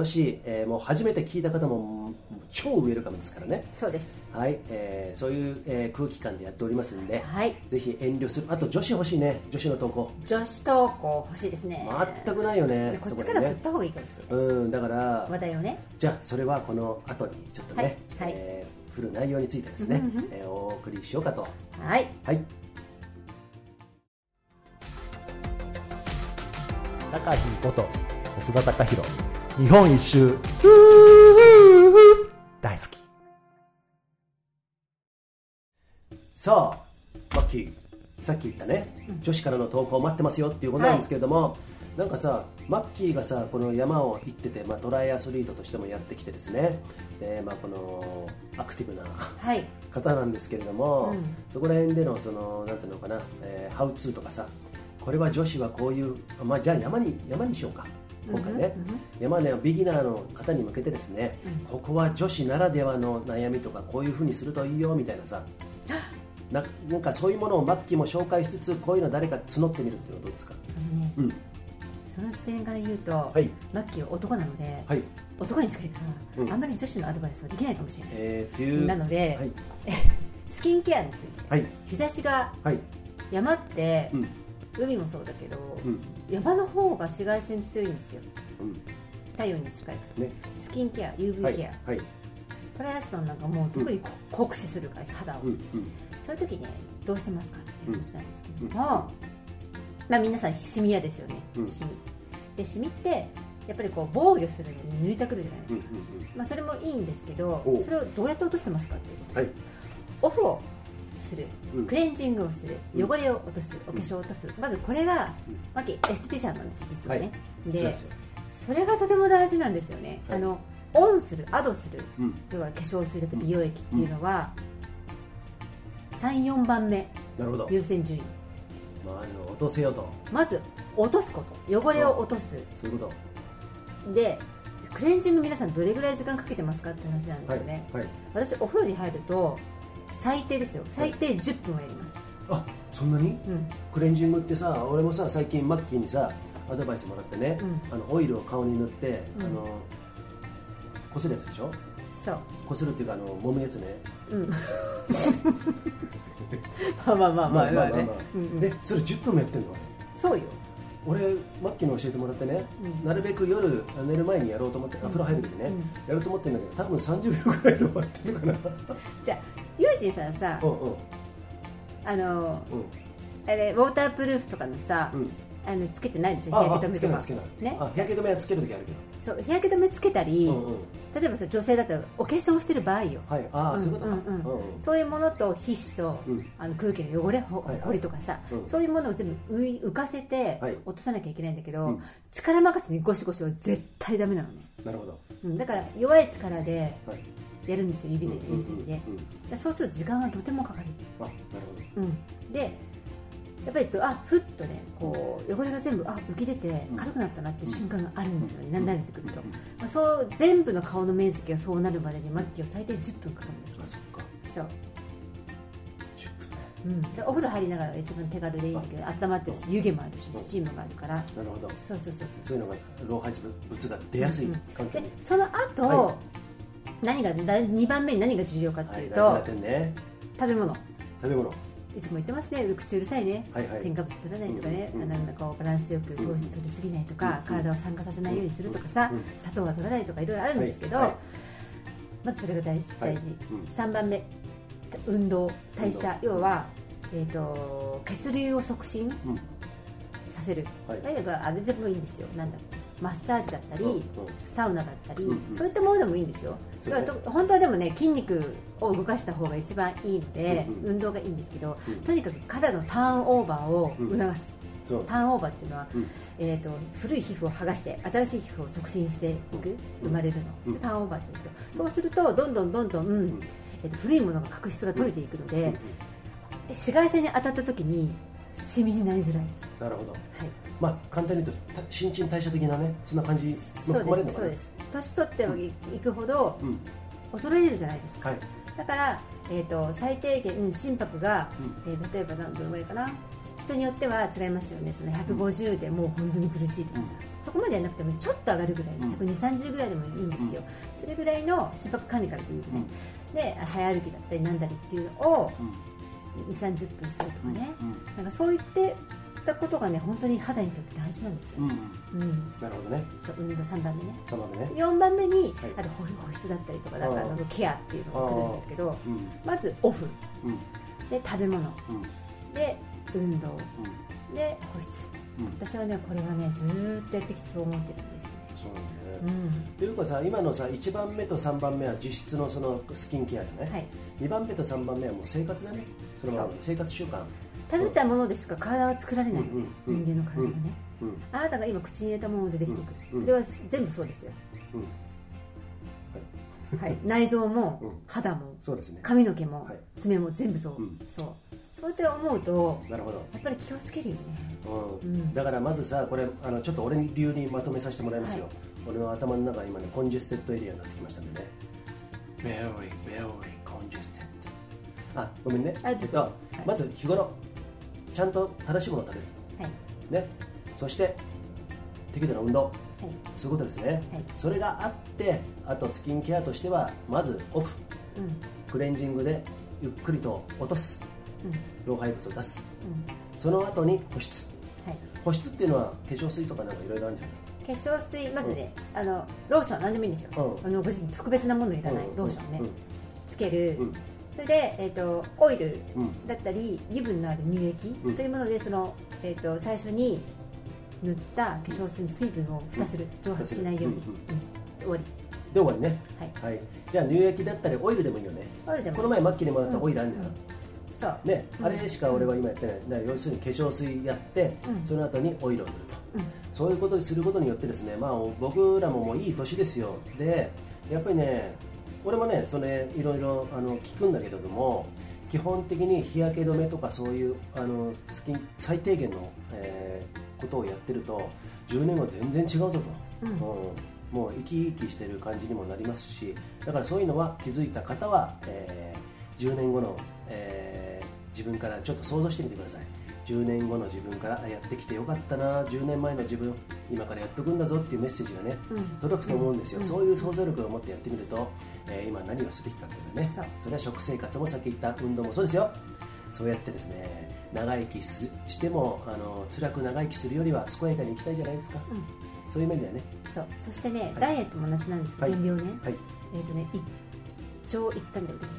S1: どしえーもう初めて聞いた方も超ウェルカムですからね。
S2: そうです。
S1: はい、えーそういう、えー空気感でやっておりますんで、
S2: はい。
S1: ぜひ遠慮する。あと女子欲しいね。女子の投稿。
S2: 女子投稿欲しいですね。
S1: 全くないよね。
S2: こっちから振った方がいいかもしれない。
S1: うんだから
S2: 話題をね。
S1: じゃあそれはこの後にちょっとね、
S2: はい。はい。
S1: えー振る内容についてですね、
S2: うんうん
S1: えーお送りしようかと。
S2: はい。
S1: はい。
S7: 高木こと細田隆弘日本一周。大好き。
S1: さあマッキーさっき言ったね、女子からの投稿待ってますよっていうことなんですけれども、なんかさマッキーがさこの山を行ってて、まあ、トライアスリートとしてもやってきてですね。で、まあ、このアクティブな
S2: はい。
S1: 方なんですけれども、
S2: うん。
S1: そこら辺でのそのなんていうのかな、えーハウツーとかさこれは女子はこういう、まあ、じゃあ山に山にしようか今回ね、
S2: うんうんうん。
S1: 山ねビギナーの方に向けてですね、ここは女子ならではの悩みとかこういうふうにするといいよみたいなさななんかそういうものをマッキーも紹介しつつこういうの誰か募ってみるっていうのはどうですか？
S2: ね
S1: うん。
S2: その視点から言うと、
S1: はい。
S2: マッキーは男なので、
S1: はい。
S2: 男に近いから、
S1: うん。
S2: あんまり女子のアドバイスはできないかもしれない。
S1: えー、っていう。
S2: なので
S1: はい。
S2: スキンケアについて
S1: はい。
S2: 日差しが
S1: はい。
S2: 山って、
S1: うん
S2: 海もそうだけど、
S1: うん。
S2: 山の方が紫外線強いんですよ。
S1: うん。
S2: 太陽に近いから。
S1: ね。
S2: スキンケア UV
S1: はい
S2: ケア、
S1: はい。
S2: トライアスロンなんかもう特にこ酷使するから肌を、
S1: うん。うん。
S2: そういう時ねどうしてますかっていう話なんですけども、まあ皆さんシミ嫌ですよね、
S1: うん。
S2: シミ。でシミってやっぱりこう防御するのに塗りたくるじゃないです
S1: うん
S2: か、
S1: うん。
S2: まあ、それもいいんですけど
S1: おう。
S2: それをどうやって落としてますかっていうこと。
S1: はい。
S2: オフをする。
S1: うん。
S2: クレンジングをする。
S1: うん。
S2: 汚れを落とす。お化粧を落とす。まずこれがマキエステティシャンなんです実はね、で
S1: ですよ。
S2: それがとても大事なんですよね、
S1: はい。
S2: あのオンするアドする
S1: うん。
S2: 要は化粧水だって美容液っていうのは、34番目。
S1: なるほど。
S2: 優先順位。
S1: まず落とせよと。
S2: まず落とすこと。汚れを落とす。
S1: そう。いうこと。
S2: でクレンジング皆さんどれぐらい時間かけてますかって話なんです
S1: はい。
S2: よね、
S1: はい。
S2: 私お風呂に入ると最低ですよ。最低10分はやります、
S1: あそんなに？
S2: うん。
S1: クレンジングってさ俺もさ最近マッキーにさアドバイスもらってね、
S2: うん。
S1: あのオイルを顔に塗って、
S2: うん。
S1: あのこするやつでしょ？
S2: そう。
S1: こするっていうかあの揉むやつね。
S2: うん。まあまあまあまあまあね。うんうん。
S1: えそれ10分もやってんの？
S2: そうよ
S1: 俺マッキーに教えてもらってね、
S2: うん。
S1: なるべく夜寝る前にやろうと思って、あ風呂入る時ね、
S2: うん。
S1: やろうと思ってるんだけど多分30秒ぐらいで終わってるかな。
S2: じゃあユージンさんさ
S1: うんうん。
S2: あの
S1: うん。
S2: あれウォータープルーフとかのさ、
S1: うん。
S2: あのつけてないでしょ？
S1: あ
S2: 日焼け止めとか。
S1: あつけないつけない、
S2: ね？
S1: あ日焼け止めはつける時あるけ
S2: そう日焼け止めつけたり、
S1: ど、うんうん、
S2: 例えばさ女性だったらお化粧してる場合よ。
S1: はい。ああ、そういうことか、
S2: んうん。
S1: うんうん。
S2: そういうものと皮脂と、
S1: うん。
S2: あの空気の汚れほ
S1: はいはい。
S2: ほりとかさ、
S1: うん。
S2: そういうものを全部浮かせて
S1: はい。
S2: 落とさなきゃいけないんだけど、
S1: うん。
S2: 力任せにゴシゴシは絶対ダメなのね、
S1: なるほど。
S2: うん、だから弱い力で
S1: はい。
S2: やるんですよ指で
S1: うん
S2: 指先で。そうすると時間がとてもかかる、
S1: あなるほど。
S2: うん、でやっぱりあふっとねこう汚れが全部あ浮き出て
S1: うん。
S2: 軽くなったなっていう瞬間があるんですよね、
S1: うん。
S2: 慣れてくると、
S1: うん。
S2: まあ、そう全部の顔の面積がそうなるまでに末期は最低10分かかるんですよ。
S1: あそっか。
S2: そう。
S1: 10分ね。
S2: うん、でお風呂入りながらが一番手軽でいいんだけど温まってるし湯気もあるし
S1: うん。
S2: スチームがあるから。
S1: なるほど。
S2: そうそうそう
S1: そういうのが老廃物が出やすい
S2: うん
S1: 環境に、
S2: でその後、
S1: は
S2: 何が2番目に何が重要かって
S1: はいいう
S2: と、
S1: 大事な点ね。
S2: 食べ物。
S1: 食べ物
S2: いつも言ってますね。口うるさいね、
S1: はいはい。
S2: 添加物取らないとかね、
S1: うんうん
S2: なんだこうバランスよく糖質取りすぎないとか、
S1: うん
S2: 体を酸化させないようにするとかさ、
S1: うん
S2: 砂糖は取らないとかいろいろあるんですけど、
S1: はい。はい
S2: まずそれが大事。
S1: はい。
S2: 大事、
S1: うん。
S2: 3番目。運動代謝。要は、えー、と血流を促進
S1: うん。
S2: させる、
S1: はい。
S2: あれでもいいんですよ。なんだマッサージだったり、
S1: うんうん。
S2: サウナだったり、
S1: うんうん。
S2: そういったものでもいいんですよ、本当はでもね筋肉を動かした方が一番いいので、
S1: うんうん。
S2: 運動がいいんですけど、
S1: うん。
S2: とにかく肌のターンオーバーを促す、
S1: そう。
S2: ターンオーバーっていうのは、
S1: うん。
S2: えー、と古い皮膚を剥がして新しい皮膚を促進していく、
S1: うん。
S2: 生まれるの、
S1: うん。
S2: ターンオーバーって言うんですけどそうするとどんどんどんどん、
S1: ん。
S2: えー、と古いものが角質が取れていくので、紫外線に当たった時にシミになりづらい、
S1: なるほど。
S2: はい、
S1: まあ簡単に言うとた新陳代謝的なねそんな感じも含まれるのかな。
S2: ですそうです年取っていくほど
S1: うん。
S2: 衰えるじゃないですか、
S1: はい。
S2: だから、えー、と最低限うん心拍が、
S1: う
S2: えー例えば何どのぐらいかな？人によっては違いますよね。その150でもう本当に苦しいとかさ、そこまでやらなくてもちょっと上がるぐらい、
S1: うん。
S2: 12030ぐらいでもいいんですよ、それぐらいの心拍管理からでい。うとね、で早歩きだったりなんだりっていうのを2 3 0分するとかね、なんかそういったことがね本当に肌にとって大事なんですよ、
S1: うんうん。
S2: うん。
S1: なるほどね。
S2: そう運動3番目ね。
S1: そのね。
S2: 4番目に、
S1: はい。
S2: あと保保湿だったりとかなんかのケアっていうのが来るんですけど
S1: うん
S2: まずオフ。
S1: うん。
S2: で食べ物。
S1: うん。
S2: で運動。
S1: うん。
S2: で保湿。
S1: うん。
S2: 私はねこれはねずーっとやってきてそう思ってるんですよ。ね
S1: そうね。
S2: うん。
S1: というかさ今のさ1番目と3番目は実質のそのスキンケアじゃない、
S2: はい。
S1: 2番目と3番目はもう生活だね。その生活習慣
S2: 食べたものでしか体は作られない、人間の体がね、あなたが今口に入れたものでできてくる、それは全部そうですよ、はい、内臓も肌も髪の毛も爪も全部そう、そうそうやって思うと
S1: なるほど
S2: やっぱり気をつけるよね
S1: うんだからまずさこれあのちょっと俺流にまとめさせてもらいますよ、俺の頭の中今ねコンジェステッドエリアになってきましたんでね very very congested あごめんね
S2: あ
S1: えっと、まず日頃ちゃんと正しいものを食べる。
S2: はい。
S1: ね。そして適度な運動。
S2: はい。
S1: そういうことですね、
S2: はい。
S1: それがあってあとスキンケアとしてはまずオフ。
S2: うん。
S1: クレンジングでゆっくりと落とす。
S2: うん。
S1: 老廃物を出す。
S2: うん。
S1: その後に保湿。
S2: はい。
S1: 保湿っていうのは化粧水とかなんかいろいろあるんじゃない？
S2: 化粧水まずね、あのローション何でもいいんですよ、
S1: うん。
S2: あの別に特別なものいらない、
S1: うん。
S2: ローションね、
S1: うん。
S2: つける、
S1: うん
S2: それで、えー、とオイル
S1: うん。
S2: だったり油分のある乳液
S1: うん。
S2: というものでその、えー、と最初に塗った化粧水に水分を蓋する、蒸発しないように、
S1: うんうん。
S2: うん。終わり。
S1: で終わりね。
S2: はい。
S1: はい。じゃあ乳液だったりオイルでもいいよね。
S2: オイルでも
S1: この前マッキーにもらったオイルあるじゃん、
S2: そう。
S1: ね、
S2: うん。
S1: あれしか俺は今やってない。要するに化粧水やって、
S2: うん。
S1: その後にオイルを塗ると、
S2: うん。
S1: そういうことにすることによってですね、まあ、僕らももういい年ですよ。でやっぱりね俺もねそれいろいろあの聞くんだけれども基本的に日焼け止めとかそういうあの最低限の、えーことをやってると10年後全然違うぞと、
S2: うん。
S1: もう生き生きしてる感じにもなりますしだからそういうのは気づいた方は、えー10年後の、えー自分からちょっと想像してみてください10年後の自分からあやってきてよかったな10年前の自分今からやっとくんだぞっていうメッセージがね、
S2: うん。
S1: 届くと思うんですよ、
S2: うん。
S1: そういう想像力を持ってやってみると、えー今何をすべきかっていうのはね
S2: そう。
S1: れは食生活もさっき言った運動もそうですよ。そうやってですね長生きすしてもあの辛く長生きするよりは健やかに生きたいじゃないですか、
S2: うん。
S1: そういう面ではね。
S2: そう。そしてね、
S1: い。
S2: ダイエットも同じなんですけど、
S1: はい。
S2: 減量ね、
S1: はい、
S2: えっ、とね一長一短でできない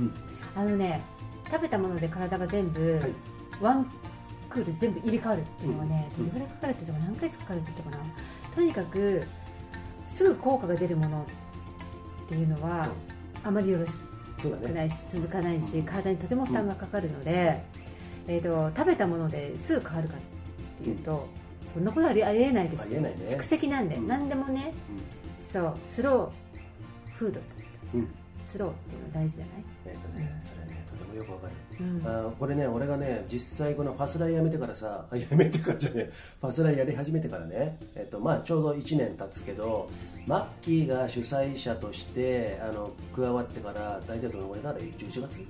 S1: うん。
S2: あのね食べたもので体が全部、
S1: はい。
S2: ワンクール全部入れ替わるっていうのはね、
S1: うん
S2: どれぐらいかかるっていうのが何ヶ月かかるって言ったかな。とにかくすぐ効果が出るものっていうのは、あまりよろしくないし続かないし体にとても負担がかかるので、えー、と食べたものですぐ変わるかっていうと、そんなことはありえないですよ。
S1: ね。
S2: 蓄積なんで、
S1: うん。
S2: 何でもねそうスローフード
S1: うん、うん。
S2: スローっていうのは大事じゃない、
S1: えっ、とね、それね、もよくわかる。
S2: うん。
S1: あーこれね、俺がね、実際このファスライやめてからさ、あやめてからじゃねえ、ファスライやり始めてからね、えっとまあ、ちょうど1年経つけど、マッキーが主催者としてあの加わってから、大体どのぐらいだろう、11月？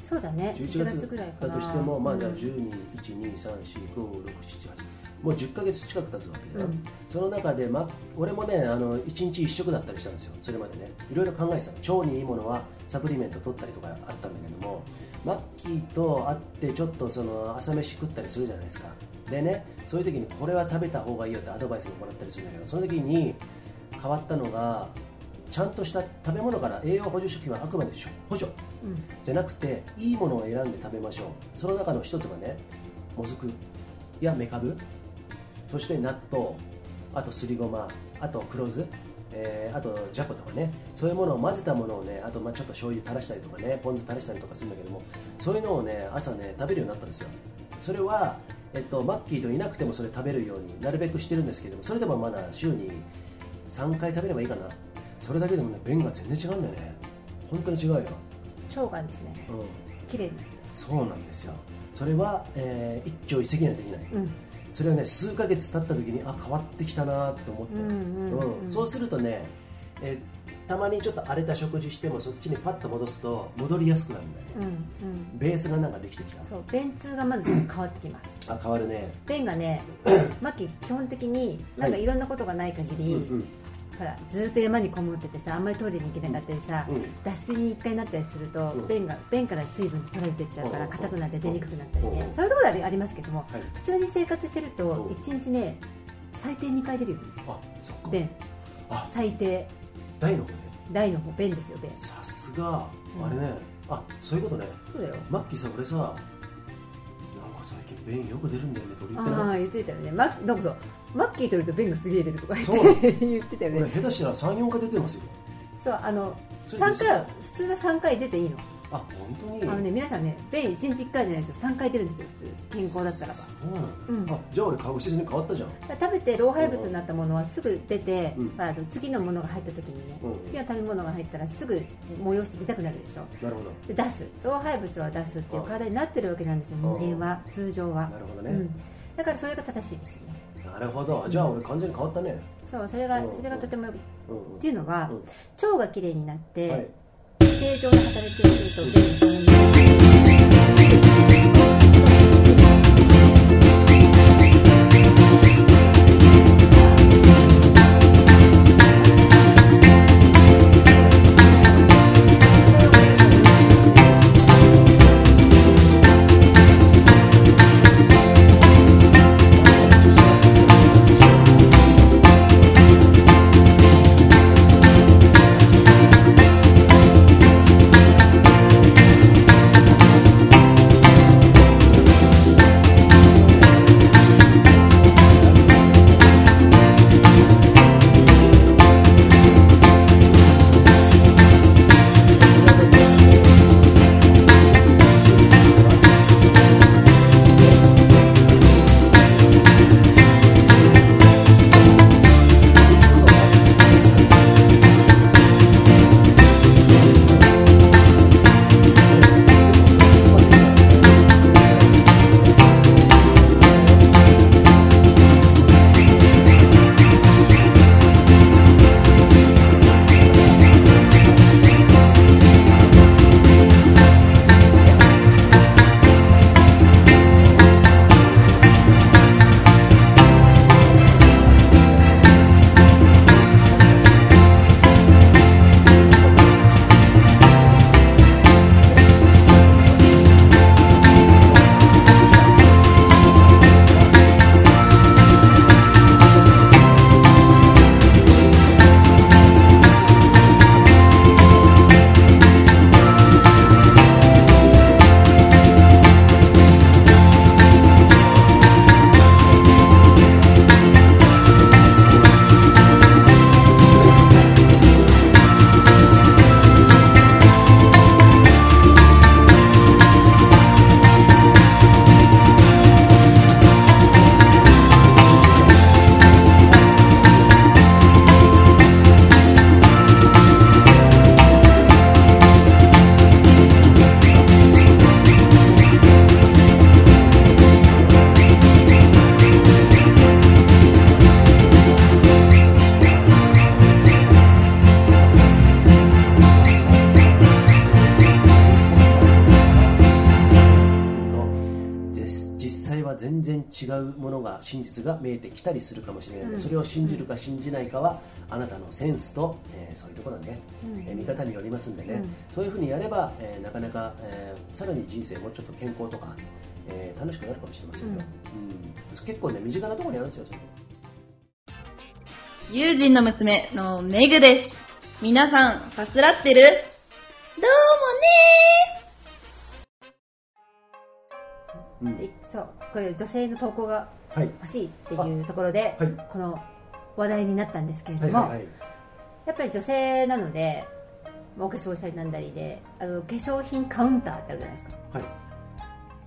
S2: そうだね
S1: ?11
S2: 11月ぐらいかな
S1: だとしても、まあ、じゃあ
S2: うん。
S1: 12、1、2、3、4、5、6、7、8。もう10ヶ月近く経つわけだよ、
S2: うん。
S1: その中で、ま、俺もねあの1日1食だったりしたんですよ。それまでね。いろいろ考えてたの。腸にいいものはサプリメント取ったりとかあったんだけどもマッキーと会ってちょっとその朝飯食ったりするじゃないですか。でねそういう時にこれは食べた方がいいよってアドバイスももらったりするんだけどその時に変わったのがちゃんとした食べ物から栄養補助食品はあくまで補助
S2: うん。
S1: じゃなくていいものを選んで食べましょう。その中の一つがねもずくやめかぶそして納豆。あとすりごま。あと黒酢、えーあとじゃことかねそういうものを混ぜたものをねあとまあちょっと醤油垂らしたりとかねポン酢垂らしたりとかするんだけどもそういうのをね朝ね食べるようになったんですよ。それは、えっと、マッキーといなくてもそれ食べるようになるべくしてるんですけどもそれでもまだ週に3回食べればいいかな。それだけでもね便が全然違うんだよね。本当に違うよ、
S2: 腸がですね。
S1: うん、
S2: 綺麗に。
S1: そうなんですよ。それは、えー一朝一夕にはできない、
S2: うん
S1: それはね数ヶ月経った時にあ変わってきたなと思って、
S2: うん
S1: そうするとね、えーたまにちょっと荒れた食事してもそっちにパッと戻すと戻りやすくなるんだよね、
S2: うんうん。
S1: ベースがなんかできてきた。
S2: そう便通がまず変わってきます。
S1: あ変わるね。
S2: 便がね マッキー基本的になんかいろんなことがない限り、
S1: うんうん
S2: ほらずっと山にこもっててさあんまりトイレに行けなかったりさ、
S1: うん。
S2: 脱水に一回なったりすると、
S1: うん。
S2: 便が便から水分取られてっちゃうから
S1: うん。
S2: 硬くなって出にくくなったりね、
S1: うん。
S2: そういうところありありますけども、
S1: はい。
S2: 普通に生活してると
S1: うん。
S2: 1日ね最低2回出るよ
S1: あそっか。
S2: 便。
S1: あ。
S2: 最低。
S1: 大の方ね。
S2: 大の方。便ですよ便。
S1: さすが。
S2: うん。
S1: あれね、あそういうことね。
S2: そうだよ。
S1: マッキーさん俺さなんか最近便よく出るんだよねと俺言って
S2: ああ言ってたよね。マなんかそうマッキーといると便がすげえ出るとか言って言ってたよ
S1: 俺
S2: ね
S1: 下手したら34回出てますよ。
S2: そうあの
S1: それ
S2: 3回は普通は3回出ていいの。
S1: あ本当に？
S2: あのね皆さんね便1日1回じゃないですよ3回出るんですよ普通。健康だったらば。
S1: そうなの、
S2: うん。
S1: あじゃあ俺確実に変わったじゃん。
S2: 食べて老廃物になったものはすぐ出て、
S1: うん。
S2: あの次のものが入った時にね、
S1: うん。
S2: 次の食べ物が入ったらすぐ催して出たくなるでしょ。
S1: なるほど。
S2: で出す。老廃物は出すっていう体になってるわけなんですよ
S1: うん
S2: 人間は。通常は。
S1: なるほどね、
S2: うん、だからそれが正しいですよね
S1: なるほど。じゃあ俺完全に変わったね。
S2: そうそれが
S1: うん。
S2: それがとてもよくっていうのは、
S1: うん。
S2: 腸がきれいになって、
S1: はい。
S2: 正常な働きをすると便のその
S1: たりするかもしれない。ので、それを信じるか信じないかはあなたのセンスと、えーそういうところなんで、えー見方によりますんでね、そういうふうにやれば、えーなかなか、えーさらに人生もうちょっと健康とか、えー楽しくなるかもしれませんよ、うん。結構ね身近なところにあるんですよそれ。
S8: 友人の娘のメグです。皆さん、ファスラってる？
S2: そうこれ女性の投稿が
S1: はい。
S2: 欲しいっていうところで、
S1: はい。
S2: この話題になったんですけれども、
S1: はいはいはい。
S2: やっぱり女性なのでまあお化粧したりなんだりであの化粧品カウンターってあるじゃないですか。
S1: はい。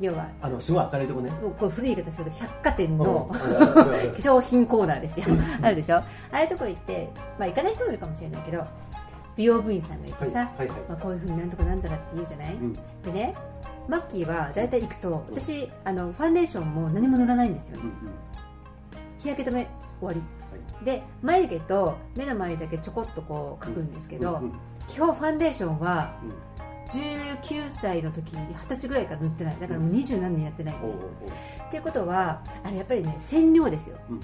S2: 要は
S1: あのすごい明るいとこね。
S2: もうこう古い言い方すると百貨店の
S1: うん
S2: 化粧品コーナーですよ。あるでしょ？ああいうとこ行って、まあ、行かない人もいるかもしれないけど美容部員さんがいてさ、
S1: はいはいはい。
S2: まあ、こういうふうになんとかなんとかって言うじゃない、
S1: ん。
S2: でねマッキーは大体行くと私あのファンデーションも何も塗らないんですよ、
S1: うんうん。
S2: 日焼け止め終わり。で眉毛と目の周りだけちょこっとこう描くんですけど、
S1: うんうん
S2: 基本ファンデーションは
S1: うん。
S2: 19歳の時に20歳ぐらいから塗ってない。だからもう二十何年やってない、
S1: おうおう
S2: っていうことはあれやっぱりね染料ですよ、
S1: うん。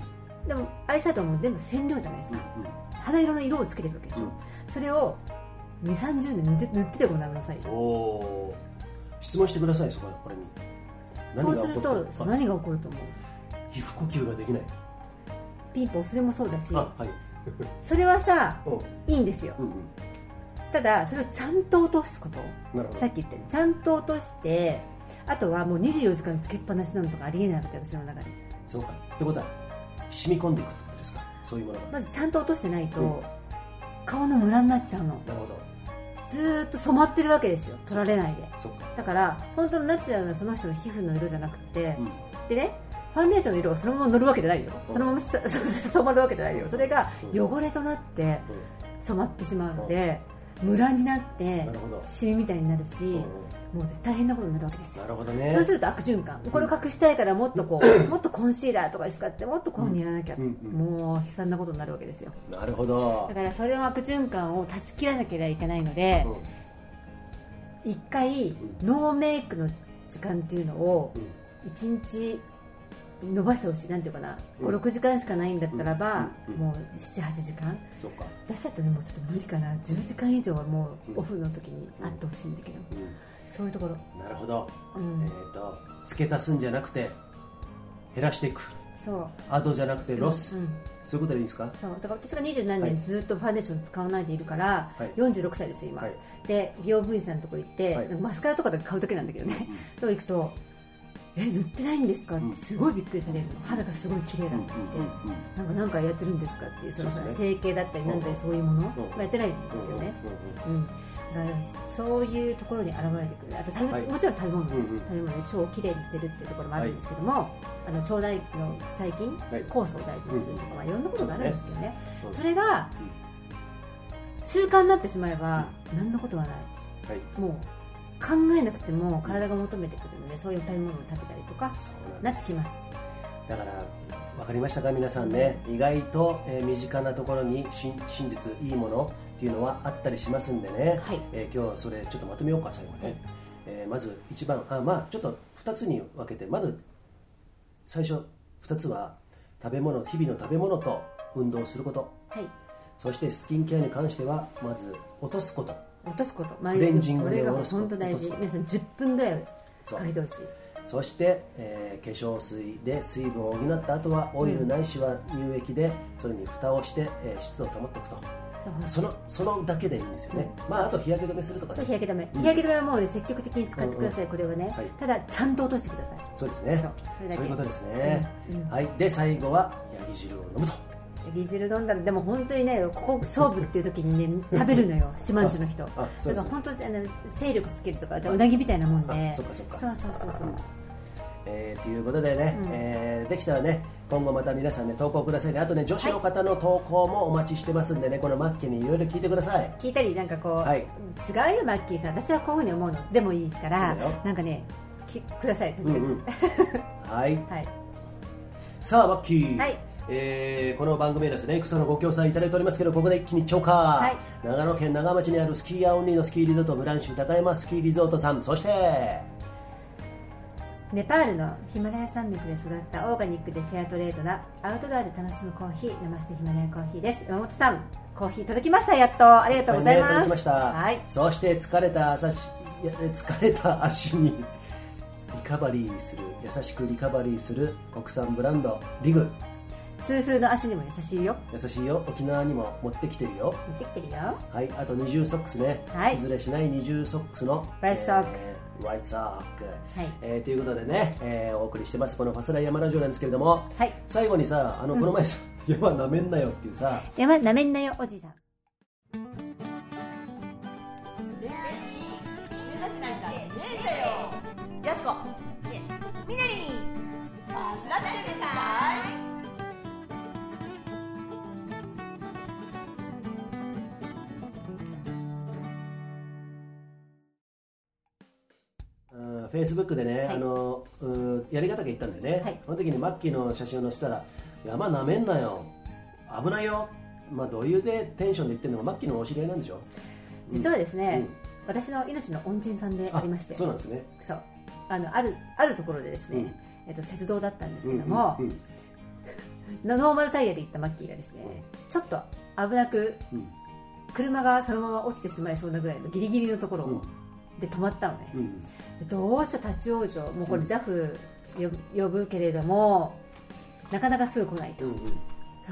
S2: でもアイシャドウも全部染料じゃないですか、
S1: おう
S2: 肌色の色をつけてるわけでしょ、
S1: うん。
S2: それを2 3 0年塗ってててごらんなさい
S1: うんおおー質問してくださいそここれに。
S2: そうすると
S1: 何が起こる
S2: と思う？
S1: 皮膚呼吸ができない。
S2: ピンポンそれもそうだし
S1: あはい。
S2: それはさ
S1: うん。
S2: いいんですよ。
S1: うんうん。
S2: ただそれをちゃんと落とすこと。
S1: なるほど。
S2: さっき言ったようにちゃんと落としてあとはもう24時間つけっぱなしなのとかありえないわけ私の中で。
S1: そうか。ってことは染み込んでいくってことですか？そういうものが。
S2: まずちゃんと落としてないと、
S1: うん。
S2: 顔のムラになっちゃうの。
S1: なるほど
S2: ずーっと染まってるわけですよ。取られないで。だから本当のナチュラルなその人の皮膚の色じゃなくて、
S1: うん。
S2: でねファンデーションの色がそのまま乗るわけじゃないよ。
S1: うん。
S2: そのまま染まるわけじゃないよ。それが
S1: うん。
S2: 汚れとなって染まってしまうのでムラになってシミみたいになるしもう大変なことになるわけですよ。
S1: なるほどね。
S2: そうすると悪循環。これを隠したいからもっとこう もっとコンシーラーとか使ってもっとこういうふうにやらなきゃ
S1: うんうん
S2: もう悲惨なことになるわけですよ。
S1: なるほど。
S2: だからそれの悪循環を断ち切らなければいけないので一回ノーメイクの時間っていうのを
S1: うん。
S2: 1日伸ばしてほしい。なんていうかな。
S1: うん。
S2: 56時間しかないんだったらば
S1: うん。うん。
S2: もう78時間。
S1: そっか。
S2: 私だったらねもうちょっと無理かな。10時間以上はも
S1: う
S2: うん。オフの時にあってほしいんだけど。
S1: う
S2: そういうところ。
S1: んなるほど。
S2: うん。
S1: えっと付け足すんじゃなくて減らしていく。
S2: そう。
S1: アドじゃなくてロス。
S2: うん。
S1: そういうことでいいですか？
S2: そう。だから私が二十何
S1: はい。
S2: 年ずっとファンデーション使わないでいるから、
S1: はい。
S2: 46歳ですよ今、
S1: はい。
S2: で美容部員さんのとこ行って、
S1: はい。
S2: マスカラとかで買うだけなんだけどね、そう行くと「え塗ってないんですか?」ってすごいびっくりされる。の肌がすごい綺麗だって言って、なんか何かやってるんですか？っていうその整形だったりなんだりそう。いうもの、
S1: ん
S2: まあ、やってないんですけどね、うんだからそういうところに現れてくる。あと食べ、
S1: はい。
S2: もちろん食べ物、
S1: うんうん。
S2: 食べ物で腸をきれいにしてるっていうところもあるんですけども、あの腸内の細菌、
S1: はい。
S2: 酵素を大事にするとか、まあ、いろんなことがあるんですけどね。
S1: うん
S2: それが習慣になってしまえば何のことはない。
S1: はい。
S2: もう考えなくても体が求めてくるのでそういう食べ物を食べたりとか
S1: な
S2: ってきます。
S1: だから分かりましたか？皆さんね。意外と、えー身近なところに真真実いいものっていうのはあったりしますんでね、
S2: はい。
S1: えー今日はそれちょっとまとめようか最後ね、えーまず一番あまあちょっと2つに分けてまず最初2つは食べ物日々の食べ物と運動すること。
S2: はい。
S1: そしてスキンケアに関してはまず落とすこと。
S2: 落とすこと。
S1: クレンジングで下ろすこと
S2: 本当大事。皆さん10分ぐらいかけてほしい。
S1: そして、えー化粧水で水分を補った後はオイルないしは乳液でそれに蓋をして、えー湿度を保っておくと
S2: そ
S1: のそのだけでいいんですよね、まああと日焼け止めするとか
S2: そう
S1: ね
S2: 日焼け止め、日焼け止めはもう、ね、積極的に使ってください、これはね、
S1: はい。
S2: ただちゃんと落としてください。
S1: そうですね。
S2: そう。
S1: いうことですね、はい。で最後はヤギ汁を飲むと。
S2: リ汁飲んだらでも本当にねここ勝負っていう時にね 食べるのよ。島んちゅの人。だから本当あの勢力つけるとかうなぎみたいなもんで。
S1: あそっかそっか。
S2: そうそうそうそう
S1: えーということでね、
S2: うん。
S1: えーできたらね今後また皆さんね投稿くださいね。あとね女子の方の投稿もお待ちしてますんでね、このマッキーにいろいろ聞いてください。
S2: 聞いたりなんかこう、
S1: はい。
S2: 違うよマッキーさん。私はこういうふうに思うの。でもいいからなんかねきください。
S1: うんうん。はい。
S2: はい。
S1: さあマッキー、
S2: はい。
S1: えーこの番組はですねいくつかのご協賛いただいておりますけどここで一気に超過、
S2: い。
S1: 長野県長町にあるスキーヤーオンリーのスキーリゾートブランシュ高山スキーリゾートさん。そして
S2: ネパールのヒマラヤ山脈で育ったオーガニックでフェアトレードなアウトドアで楽しむコーヒーナマステヒマラヤコーヒーです。山本さんコーヒー届きました。やっと。ありがとうございます、
S1: ね届きました、
S2: はい。
S1: そして疲れた朝し 疲れた足にリカバリーする優しくリカバリーする国産ブランドリグ。
S2: 痛風の足にも優しいよ。
S1: 優しいよ。沖縄にも持ってきてるよ。
S2: 持ってきてるよ。
S1: はいあと二重ソックスね、
S2: はい。
S1: 崩れしない二重ソックスの
S2: ライトソック。
S1: えーライトソック、
S2: はい。
S1: えーということでね、えーお送りしてます。このファスライ山ラジオなんですけれども、
S2: はい。
S1: 最後にさあのこの前さ、山なめんなよっていうさ
S2: 山なめんなよおじさん。
S8: やすこみなりんあすらって
S1: フェイスブックでね、
S2: はい。
S1: あのうーやり方が言ったんだよね、
S2: はい。
S1: その時にマッキーの写真を載せたら山なめんなよ。危ないよ、まあ、どういうでテンションで言ってるのがマッキーのお知り合いなんでしょ？
S2: 実はですね、
S1: うん。
S2: 私の命の恩人さんでありまして。
S1: そうなんですね。
S2: そう。あのあるあるところでですね、
S1: うん。
S2: えっと、雪道だったんですけども、
S1: うんうん
S2: ノーマルタイヤで行ったマッキーがですね、ちょっと危なく
S1: うん。
S2: 車がそのまま落ちてしまいそうなぐらいのギリギリのところ
S1: うん。
S2: で止まったのね、
S1: うん。
S2: でどうしよう立ち往生もうこれ JAF 呼ぶ呼ぶけれどもなかなかすぐ来ないと、
S1: うんうん。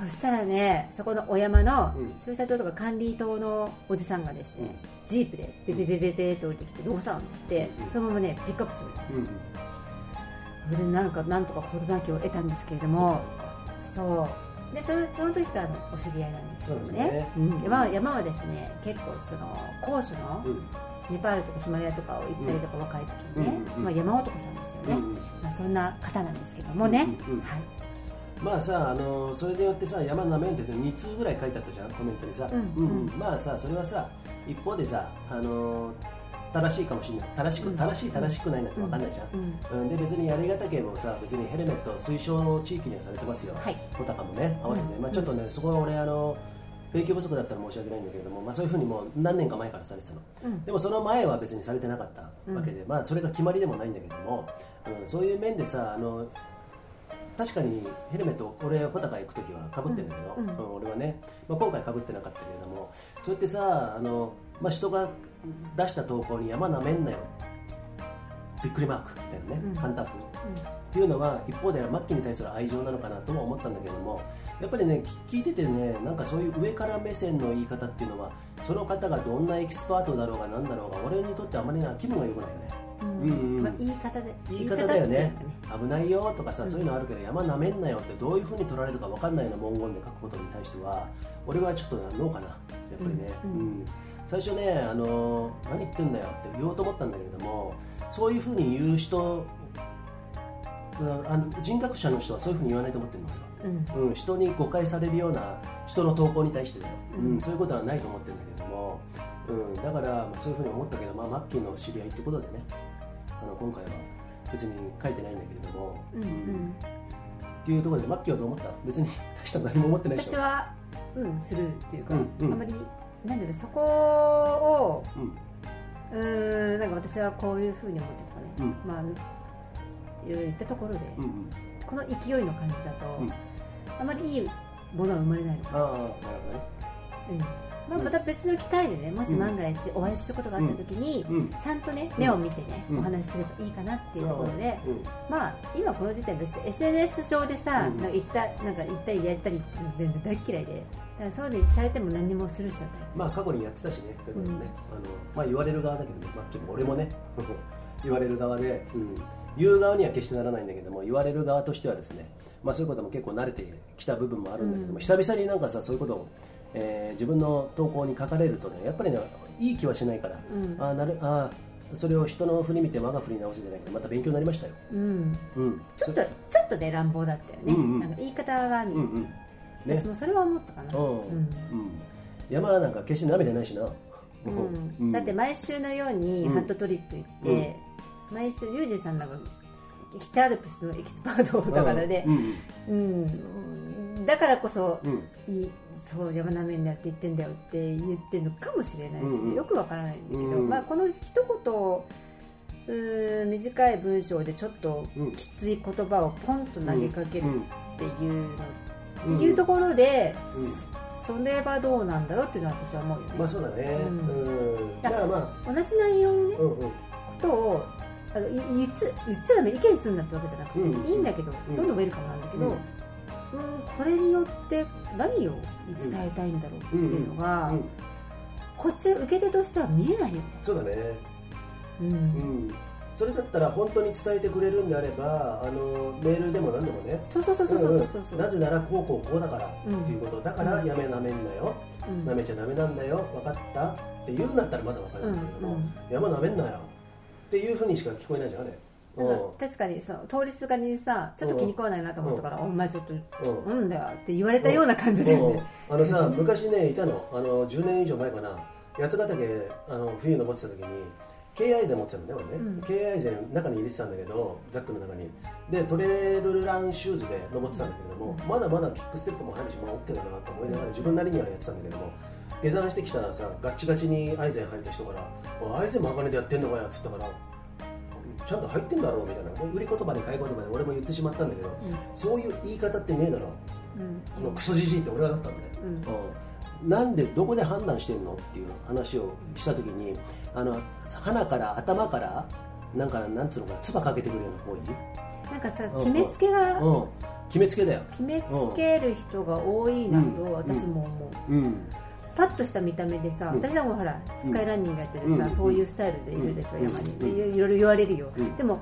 S2: そしたらねそこのお山の
S1: うん
S2: 駐車場とか管理棟のおじさんがですね、ジープでベベベベベと降りてきてどうしたのってそのままねピックアップしてくれそれでなんかなんとか事なきを得たんですけれどもそう。でそのその時からのお知り合いなんですけどね。
S1: ね。
S2: うん。山山はですね結構その高所の
S1: うん
S2: ネパールとかヒマラヤとかを行ったりとか、若い時にね、
S1: うん。うん。
S2: まあ、山男さんですよね、
S1: うん。うん
S2: まあ、そんな方なんですけどもね、
S1: うん。うん。うん。
S2: はい。
S1: まあさあのそれでよってさ山なめんって2通ぐらい書いてあったじゃんコメントにさ、
S2: うん。うん
S1: まあさそれはさ一方でさあの正しいかもしれない。正しく正しい正しくないなんて分かんないじゃん、
S2: うん。
S1: うん、で別にやり方系もさ別にヘルメット推奨地域にはされてますよ、
S2: はい。
S1: 小高もね合わせて、
S2: うん。
S1: まあ、ちょっとねそこは俺あの勉強不足だったら申し訳ないんだけれども、まあ、そういうふうにもう何年か前からされてたの、
S2: うん。
S1: でもその前は別にされてなかったわけで、まあ、それが決まりでもないんだけども、うん、そういう面でさあの確かにヘルメット俺穂高行く時はかぶってるんだけど、
S2: うんうん。
S1: うん俺はね、まあ、今回かぶってなかったけれどもそうやってさあの、まあ、人が出した投稿に山なめんなよびっくりマークみたいなね、
S2: うん。
S1: 簡単風っていうのは一方ではマッキーに対する愛情なのかなとも思ったんだけどもやっぱりねき聞いててねなんかそういう上から目線の言い方っていうのはその方がどんなエキスパートだろうがなんだろうが俺にとってあまりな気分が良くないよね。
S2: うん。
S1: うんうん。
S2: まあ、言い方で
S1: 言い方だよね。
S2: 言い方っていうか
S1: 危ないよとかさ、そういうのあるけど山なめんなよってどういうふうに取られるか分かんないような文言で書くことに対しては俺はちょっとノーかなやっぱりね、
S2: うん。
S1: うん。最初ね、あの何言ってんだよって言おうと思ったんだけれどもそういうふうに言う人うんあの人格者の人はそういうふうに言わないと思ってるの俺は
S2: うん。
S1: うん、人に誤解されるような人の投稿に対してだよ、
S2: う
S1: うんんそういうことはないと思ってるんだけれども、うん、だから、まあ、そういうふうに思ったけど、まあ、マッキーの知り合いってことでねあの今回は別に書いてないんだけれども、
S2: うんうん。
S1: っていうところでマッキーはどう思った？別に大した何も思ってないでしょ。
S2: 私はうんするっていうか、
S1: うんうん。
S2: あまりなんだろうそこを
S1: うん。
S2: うーんなんか私はこういうふうに思ってとかね、
S1: うん。
S2: まあいろいろ言ったところで、
S1: うんうん。
S2: この勢いの感じだと、
S1: うん
S2: あまりいいものは生まれないの。
S1: ああなるほどね。
S2: うん。まあ、また別の機会でねもし万が一お会いすることがあった時に、
S1: うん
S2: ちゃんとね目を見てね、
S1: うん。
S2: お話しすればいいかなっていうところで、
S1: うん。
S2: まあ今この時点で私 SNS 上でさ、
S1: うん。
S2: なんか言ったなんか言ったりやったりっていうの大っ嫌いでだからそういうのされても何もするしちゃうタイプ
S1: まあ過去にやってたしねそういうことね、
S2: うん
S1: あのまあ言われる側だけどねマッキーも俺もね 言われる側で、うん、言う側には決してならないんだけども言われる側としてはですねまあそういうことも結構慣れてきた部分もあるんだけども、
S2: うん。
S1: 久々になんかさそういうことを、えー自分の投稿に書かれるとねやっぱりねいい気はしないから、
S2: うん。
S1: あーなるあーそれを人の振り見て我が振り直すじゃないけどまた勉強になりましたよ、
S2: うん。
S1: うん、
S2: ちょっとちょっとね乱暴だったよね、
S1: うんうん。
S2: なんか言い方がね、
S1: うんうん。ね。
S2: 私もそれは思ったかな、
S1: うん。うん。山なんか決して舐めてないしな、
S2: うん。
S1: うん。
S2: だって毎週のように
S1: うん。
S2: ハットトリップ行って、毎週ユージさんなんか北アルプスのエキスパートだからね、
S1: うん
S2: うんだからこそ、
S1: うん。
S2: いいそう山なめんだよって言ってんだよって言ってるのかもしれないし、
S1: うんうん。
S2: よくわからないんだけど、
S1: うん
S2: まあ、この一言うーん短い文章でちょっと
S1: うん。
S2: きつい言葉をポンと投げかける
S1: うん
S2: っていうの、
S1: うん
S2: っていうところで、
S1: うん。
S2: それはどうなんだろうっていうのは私は思うよね、
S1: まあそうだね。
S2: う
S1: うん。ん。だからま
S2: 同じ内容の、ね
S1: あ、うんうん。
S2: ことをあのい言っちゃ言っちゃダメ意見するんだってわけじゃなくて、
S1: うん。
S2: いいんだけど、
S1: ん。
S2: どんどんウェルカムなんだけど、
S1: う
S2: うんんこれによって何を伝えたいんだろうっていうのが、
S1: うん。
S2: こっち受け手としては見えないよね、
S1: そうだね。
S2: うん。
S1: うん。それだったら本当に伝えてくれるんであれば、あのメールでも何でもね。
S2: そうそうそうそうそうそうそう、
S1: んん。なぜならこうこうこうだからっていうこと。だからやめなめんなよ、
S2: うん。
S1: なめちゃダメなんだよ。分かった？って言うんだったらまだ分かるんだけども、山なめんなよっていうふうにしか聞こえないじゃんあれ。
S2: 確かにその通りすがりにさちょっと気に食わないなと思ったから、お前ちょっと
S1: うん。
S2: なんだよって言われたような感じだよね、
S1: うん。あのさ昔ねいたの。あの10年以上前かな。八ヶ岳あの冬登ってた時にイゼン持ってたのね俺ね、
S2: うん。
S1: K アイゼン中に入れてたんだけどザックの中に。でトレイルランシューズで登ってたんだけれども、まだまだキックステップも入るし、まあ、OK だなと思いながら自分なりにはやってたんだけども下山してきたらさガッチガチにアイゼン履いた人から「おいアイゼンも鋼でやってんのかよ」って言ったからちゃんと入ってんだろうみたいな売り言葉で買い言葉で俺も言ってしまったんだけど、そういう言い方ってねえだろ。
S2: うん。
S1: このクソじじいって俺はだったんだよ、
S2: うん。
S1: うん。なんでどこで判断してんのっていう話をした時にあの鼻から頭からなんかなんつうのかな唾かけてくるような行為？
S2: なんかさ
S1: うん
S2: 決めつけが
S1: うん。決めつけだよ。
S2: 決めつける人が多いなと
S1: うん。
S2: 私も思う。
S1: うん
S2: パッとした見た目でさ、
S1: うん。
S2: 私なんかほらスカイランニングやっててさ、
S1: うん。
S2: そういうスタイルでいるでしょ、
S1: うん。
S2: 山に、いろいろ言われるよ、
S1: うん。
S2: でも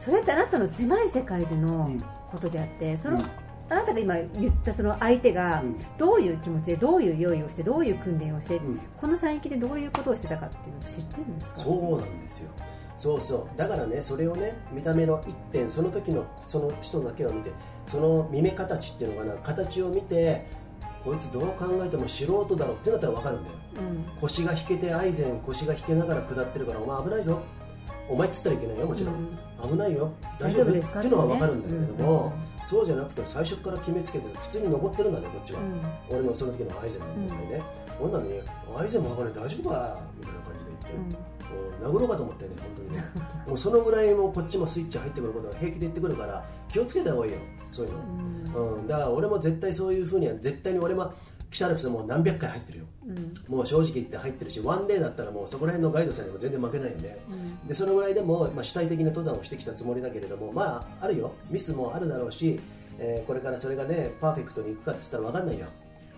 S2: それってあなたの狭い世界での
S1: うん。
S2: ことであってその、
S1: うん。
S2: あなたが今言ったその相手が
S1: うん。
S2: どういう気持ちでどういう用意をしてどういう訓練をして、
S1: うん。
S2: この山域でどういうことをしてたかっていうのを知ってるんですか？
S1: そうなんですよ。そうそう。だからねそれをね見た目の一点その時のその人だけを見てその見目形っていうのかな形を見てこいつどう考えても素人だろってなったら分かるんだよ。
S2: うん。
S1: 腰が引けてアイゼン腰が引けながら下ってるからお前危ないぞ。お前っつったらいけないよもちろん、危ないよ。大丈夫
S2: ですか？
S1: っていうのは分かるんだけれども、
S2: うん
S1: そうじゃなくて最初から決めつけて普通に登ってるんだぜこっちは、
S2: うん。
S1: 俺のその時のアイゼンの問題ね、ほん。なのにアイゼンも測れ大丈夫か？みたいな感じで言って、うん殴ろうかと思ってね本当にね。もうそのぐらいもうこっちもスイッチ入ってくることが平気で言ってくるから気をつけた方がいいよそういうの、うん。だから俺も絶対そういうふうには絶対に俺もキシャルプスもう何百回入ってるよ。もう正直言って入ってるしワンデーだったらもうそこら辺のガイドさんにも全然負けないんで,、でそのぐらいでも、まあ、主体的な登山をしてきたつもりだけれどもまああるよ。ミスもあるだろうし、えーこれからそれがねパーフェクトにいくかって言ったら分かんないよ。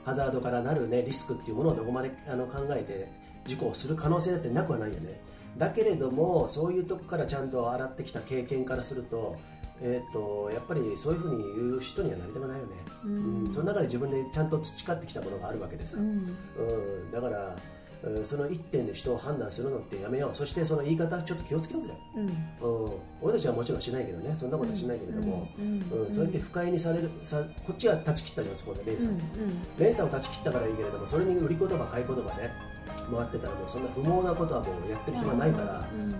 S1: ハザードからなる、ね、リスクっていうものをどこまであの考えて事故をする可能性だってなくはないよね。だけれどもそういうとこからちゃんと洗ってきた経験からすると,、えー、とやっぱりそういうふうに言う人にはなりたくないよね、うん。その中で自分でちゃんと培ってきたものがあるわけですよ、うん。だからうんその一点で人を判断するのってやめよう。そしてその言い方ちょっと気をつけようぜ、
S2: うん。
S1: うん、俺たちはもちろんしないけどね。そんなことはしないけれども、
S2: うん。
S1: うん。そうやって不快にされるさこっちは断ち切ったじゃんそこで。レンさん、
S2: うん。
S1: レンさんを断ち切ったからいいけれどもそれに売り言葉買い言葉ね回ってたらもうそんな不毛なことはもうやってる暇ないから、うん。も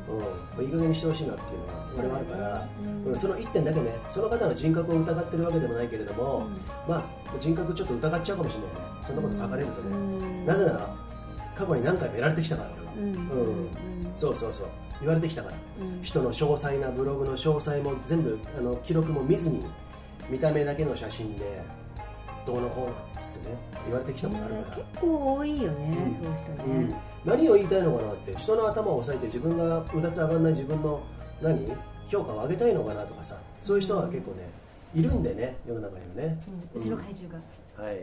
S1: ういい加減にしてほしいなっていうのは俺はあるからそ,、うん、その一点だけねその方の人格を疑ってるわけでもないけれども、まあ人格ちょっと疑っちゃうかもしれないね。そんなこと書かれるとね、なぜなら過去に何回もやられてきたから俺は、うん。そうそうそう。言われてきたから、人の詳細なブログの詳細も全部あの記録も見ずに見た目だけの写真でどうのこうのってね言われてきたことあるから、
S2: 結構多いよね、
S1: うん。
S2: そういう人
S1: うん。
S2: ね、
S1: 何を言いたいのかなって人の頭を押さえて自分がうだつ上がんない自分の何？評価を上げたいのかなとかさそういう人は結構ねいるんでね世の中にはね、
S2: うちの怪獣が、
S1: はい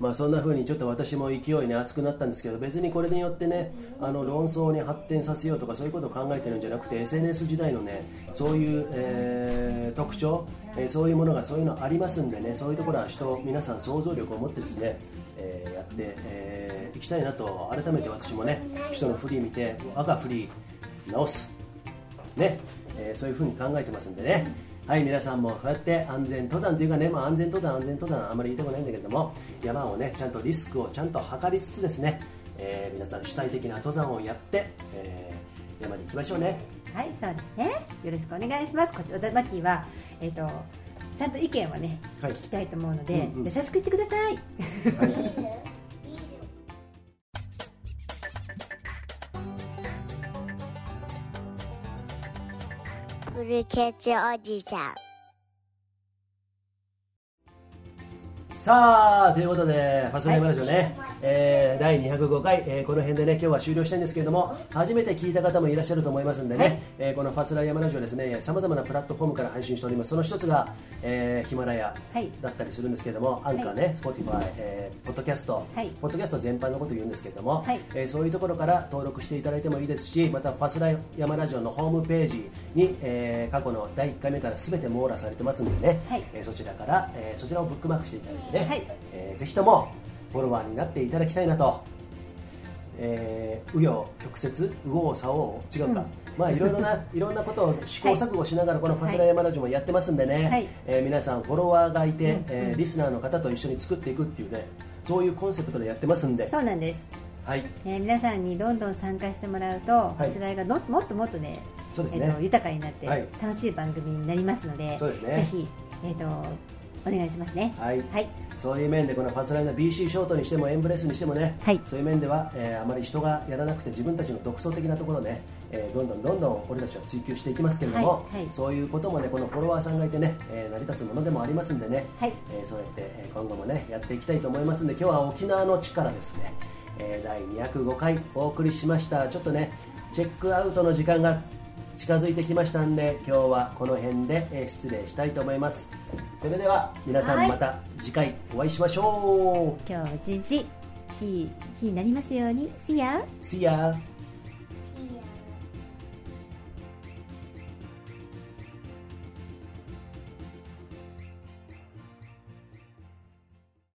S1: まあ、そんな風にちょっと私も勢いね熱くなったんですけど別にこれによってねあの論争に発展させようとかそういうことを考えてるんじゃなくて SNS 時代のねそういう、えー特徴、えーそういうものがそういうのありますんでねそういうところは人皆さん想像力を持ってですね、えーやってい、えーいきたいなと改めて私もね人のフリー見て赤フリー直す。ね、えーそういうふうに考えてますんでね、はい、皆さんもこうやって安全登山というかね、まあ、安全登山、安全登山、あまり言いたくないんだけれども、山をね、ちゃんとリスクをちゃんと測りつつですね、えー皆さん主体的な登山をやって、えー山に行きましょうね。
S2: はいそうですね。よろしくお願いします。こちらマッキーはえっ、とちゃんと意見はね、
S1: はい。
S2: 聞きたいと思うので、
S1: うんうん。
S2: 優しく言ってください。
S6: ブ るケツおじさん。
S1: さあということで、ファスナイマラジオね、はいえー第205回、えーこの辺でね、今日は終了したいんですけれども、初めて聞いた方もいらっしゃると思いますんでね、えーこのファツライヤマラジオですね、さまざまなプラットフォームから配信しております。その一つが、えーヒマラヤ
S2: はい。
S1: だったりするんですけれども、アンカーね、 Spotify、えーポッドキャスト、
S2: はい。
S1: ポッドキャスト全般のことを言うんですけれども、
S2: はい。
S1: えーそういうところから登録していただいてもいいですし、またファスライヤマラジオのホームページに、えー過去の第1回目からすべて網羅されてますんでね、
S2: はい。
S1: えーそちらから、えーそちらをブックマークしていただいてね、
S2: はい。
S1: えーぜひともフォロワーになっていただきたいなと、えー、紆余曲折右往左往違うか、まあいろいろな いろんなことを試行錯誤しながらこの「ファスラヤマラジオ」もやってますんでね、
S2: はい。
S1: えー皆さんフォロワーがいて、えーリスナーの方と一緒に作っていくっていうねそういうコンセプトでやってますんで、
S2: そうなんです。
S1: はい。
S2: えー皆さんにどんどん参加してもらうと、
S1: い。
S2: ファスライがのもっともっとね
S1: そうですね。
S2: えーと豊かになって、
S1: はい。
S2: 楽しい番組になりますので
S1: そうですね。
S2: ぜひ、えー、とお願いしますね。
S1: はい。
S2: はい。
S1: そういう面でこのファスライの BC ショートにしてもエンブレスにしてもね、
S2: はい。
S1: そういう面では、えーあまり人がやらなくて自分たちの独創的なところをね、えーどんどんどんどん俺たちは追求していきますけれども、
S2: はい。はい。
S1: そういうこともねこのフォロワーさんがいてね、えー成り立つものでもありますんでね、
S2: はい。
S1: えーそうやって、えー今後もねやっていきたいと思いますんで今日は沖縄の地からですね、えー第205回お送りしました。ちょっとねチェックアウトの時間が近づいてきましたんで今日はこの辺で、えー失礼したいと思いますそれでは皆さ
S2: はい
S1: んまた次回お会いしましょう、
S2: 今日一日いい日になりますように See ya!
S1: See ya!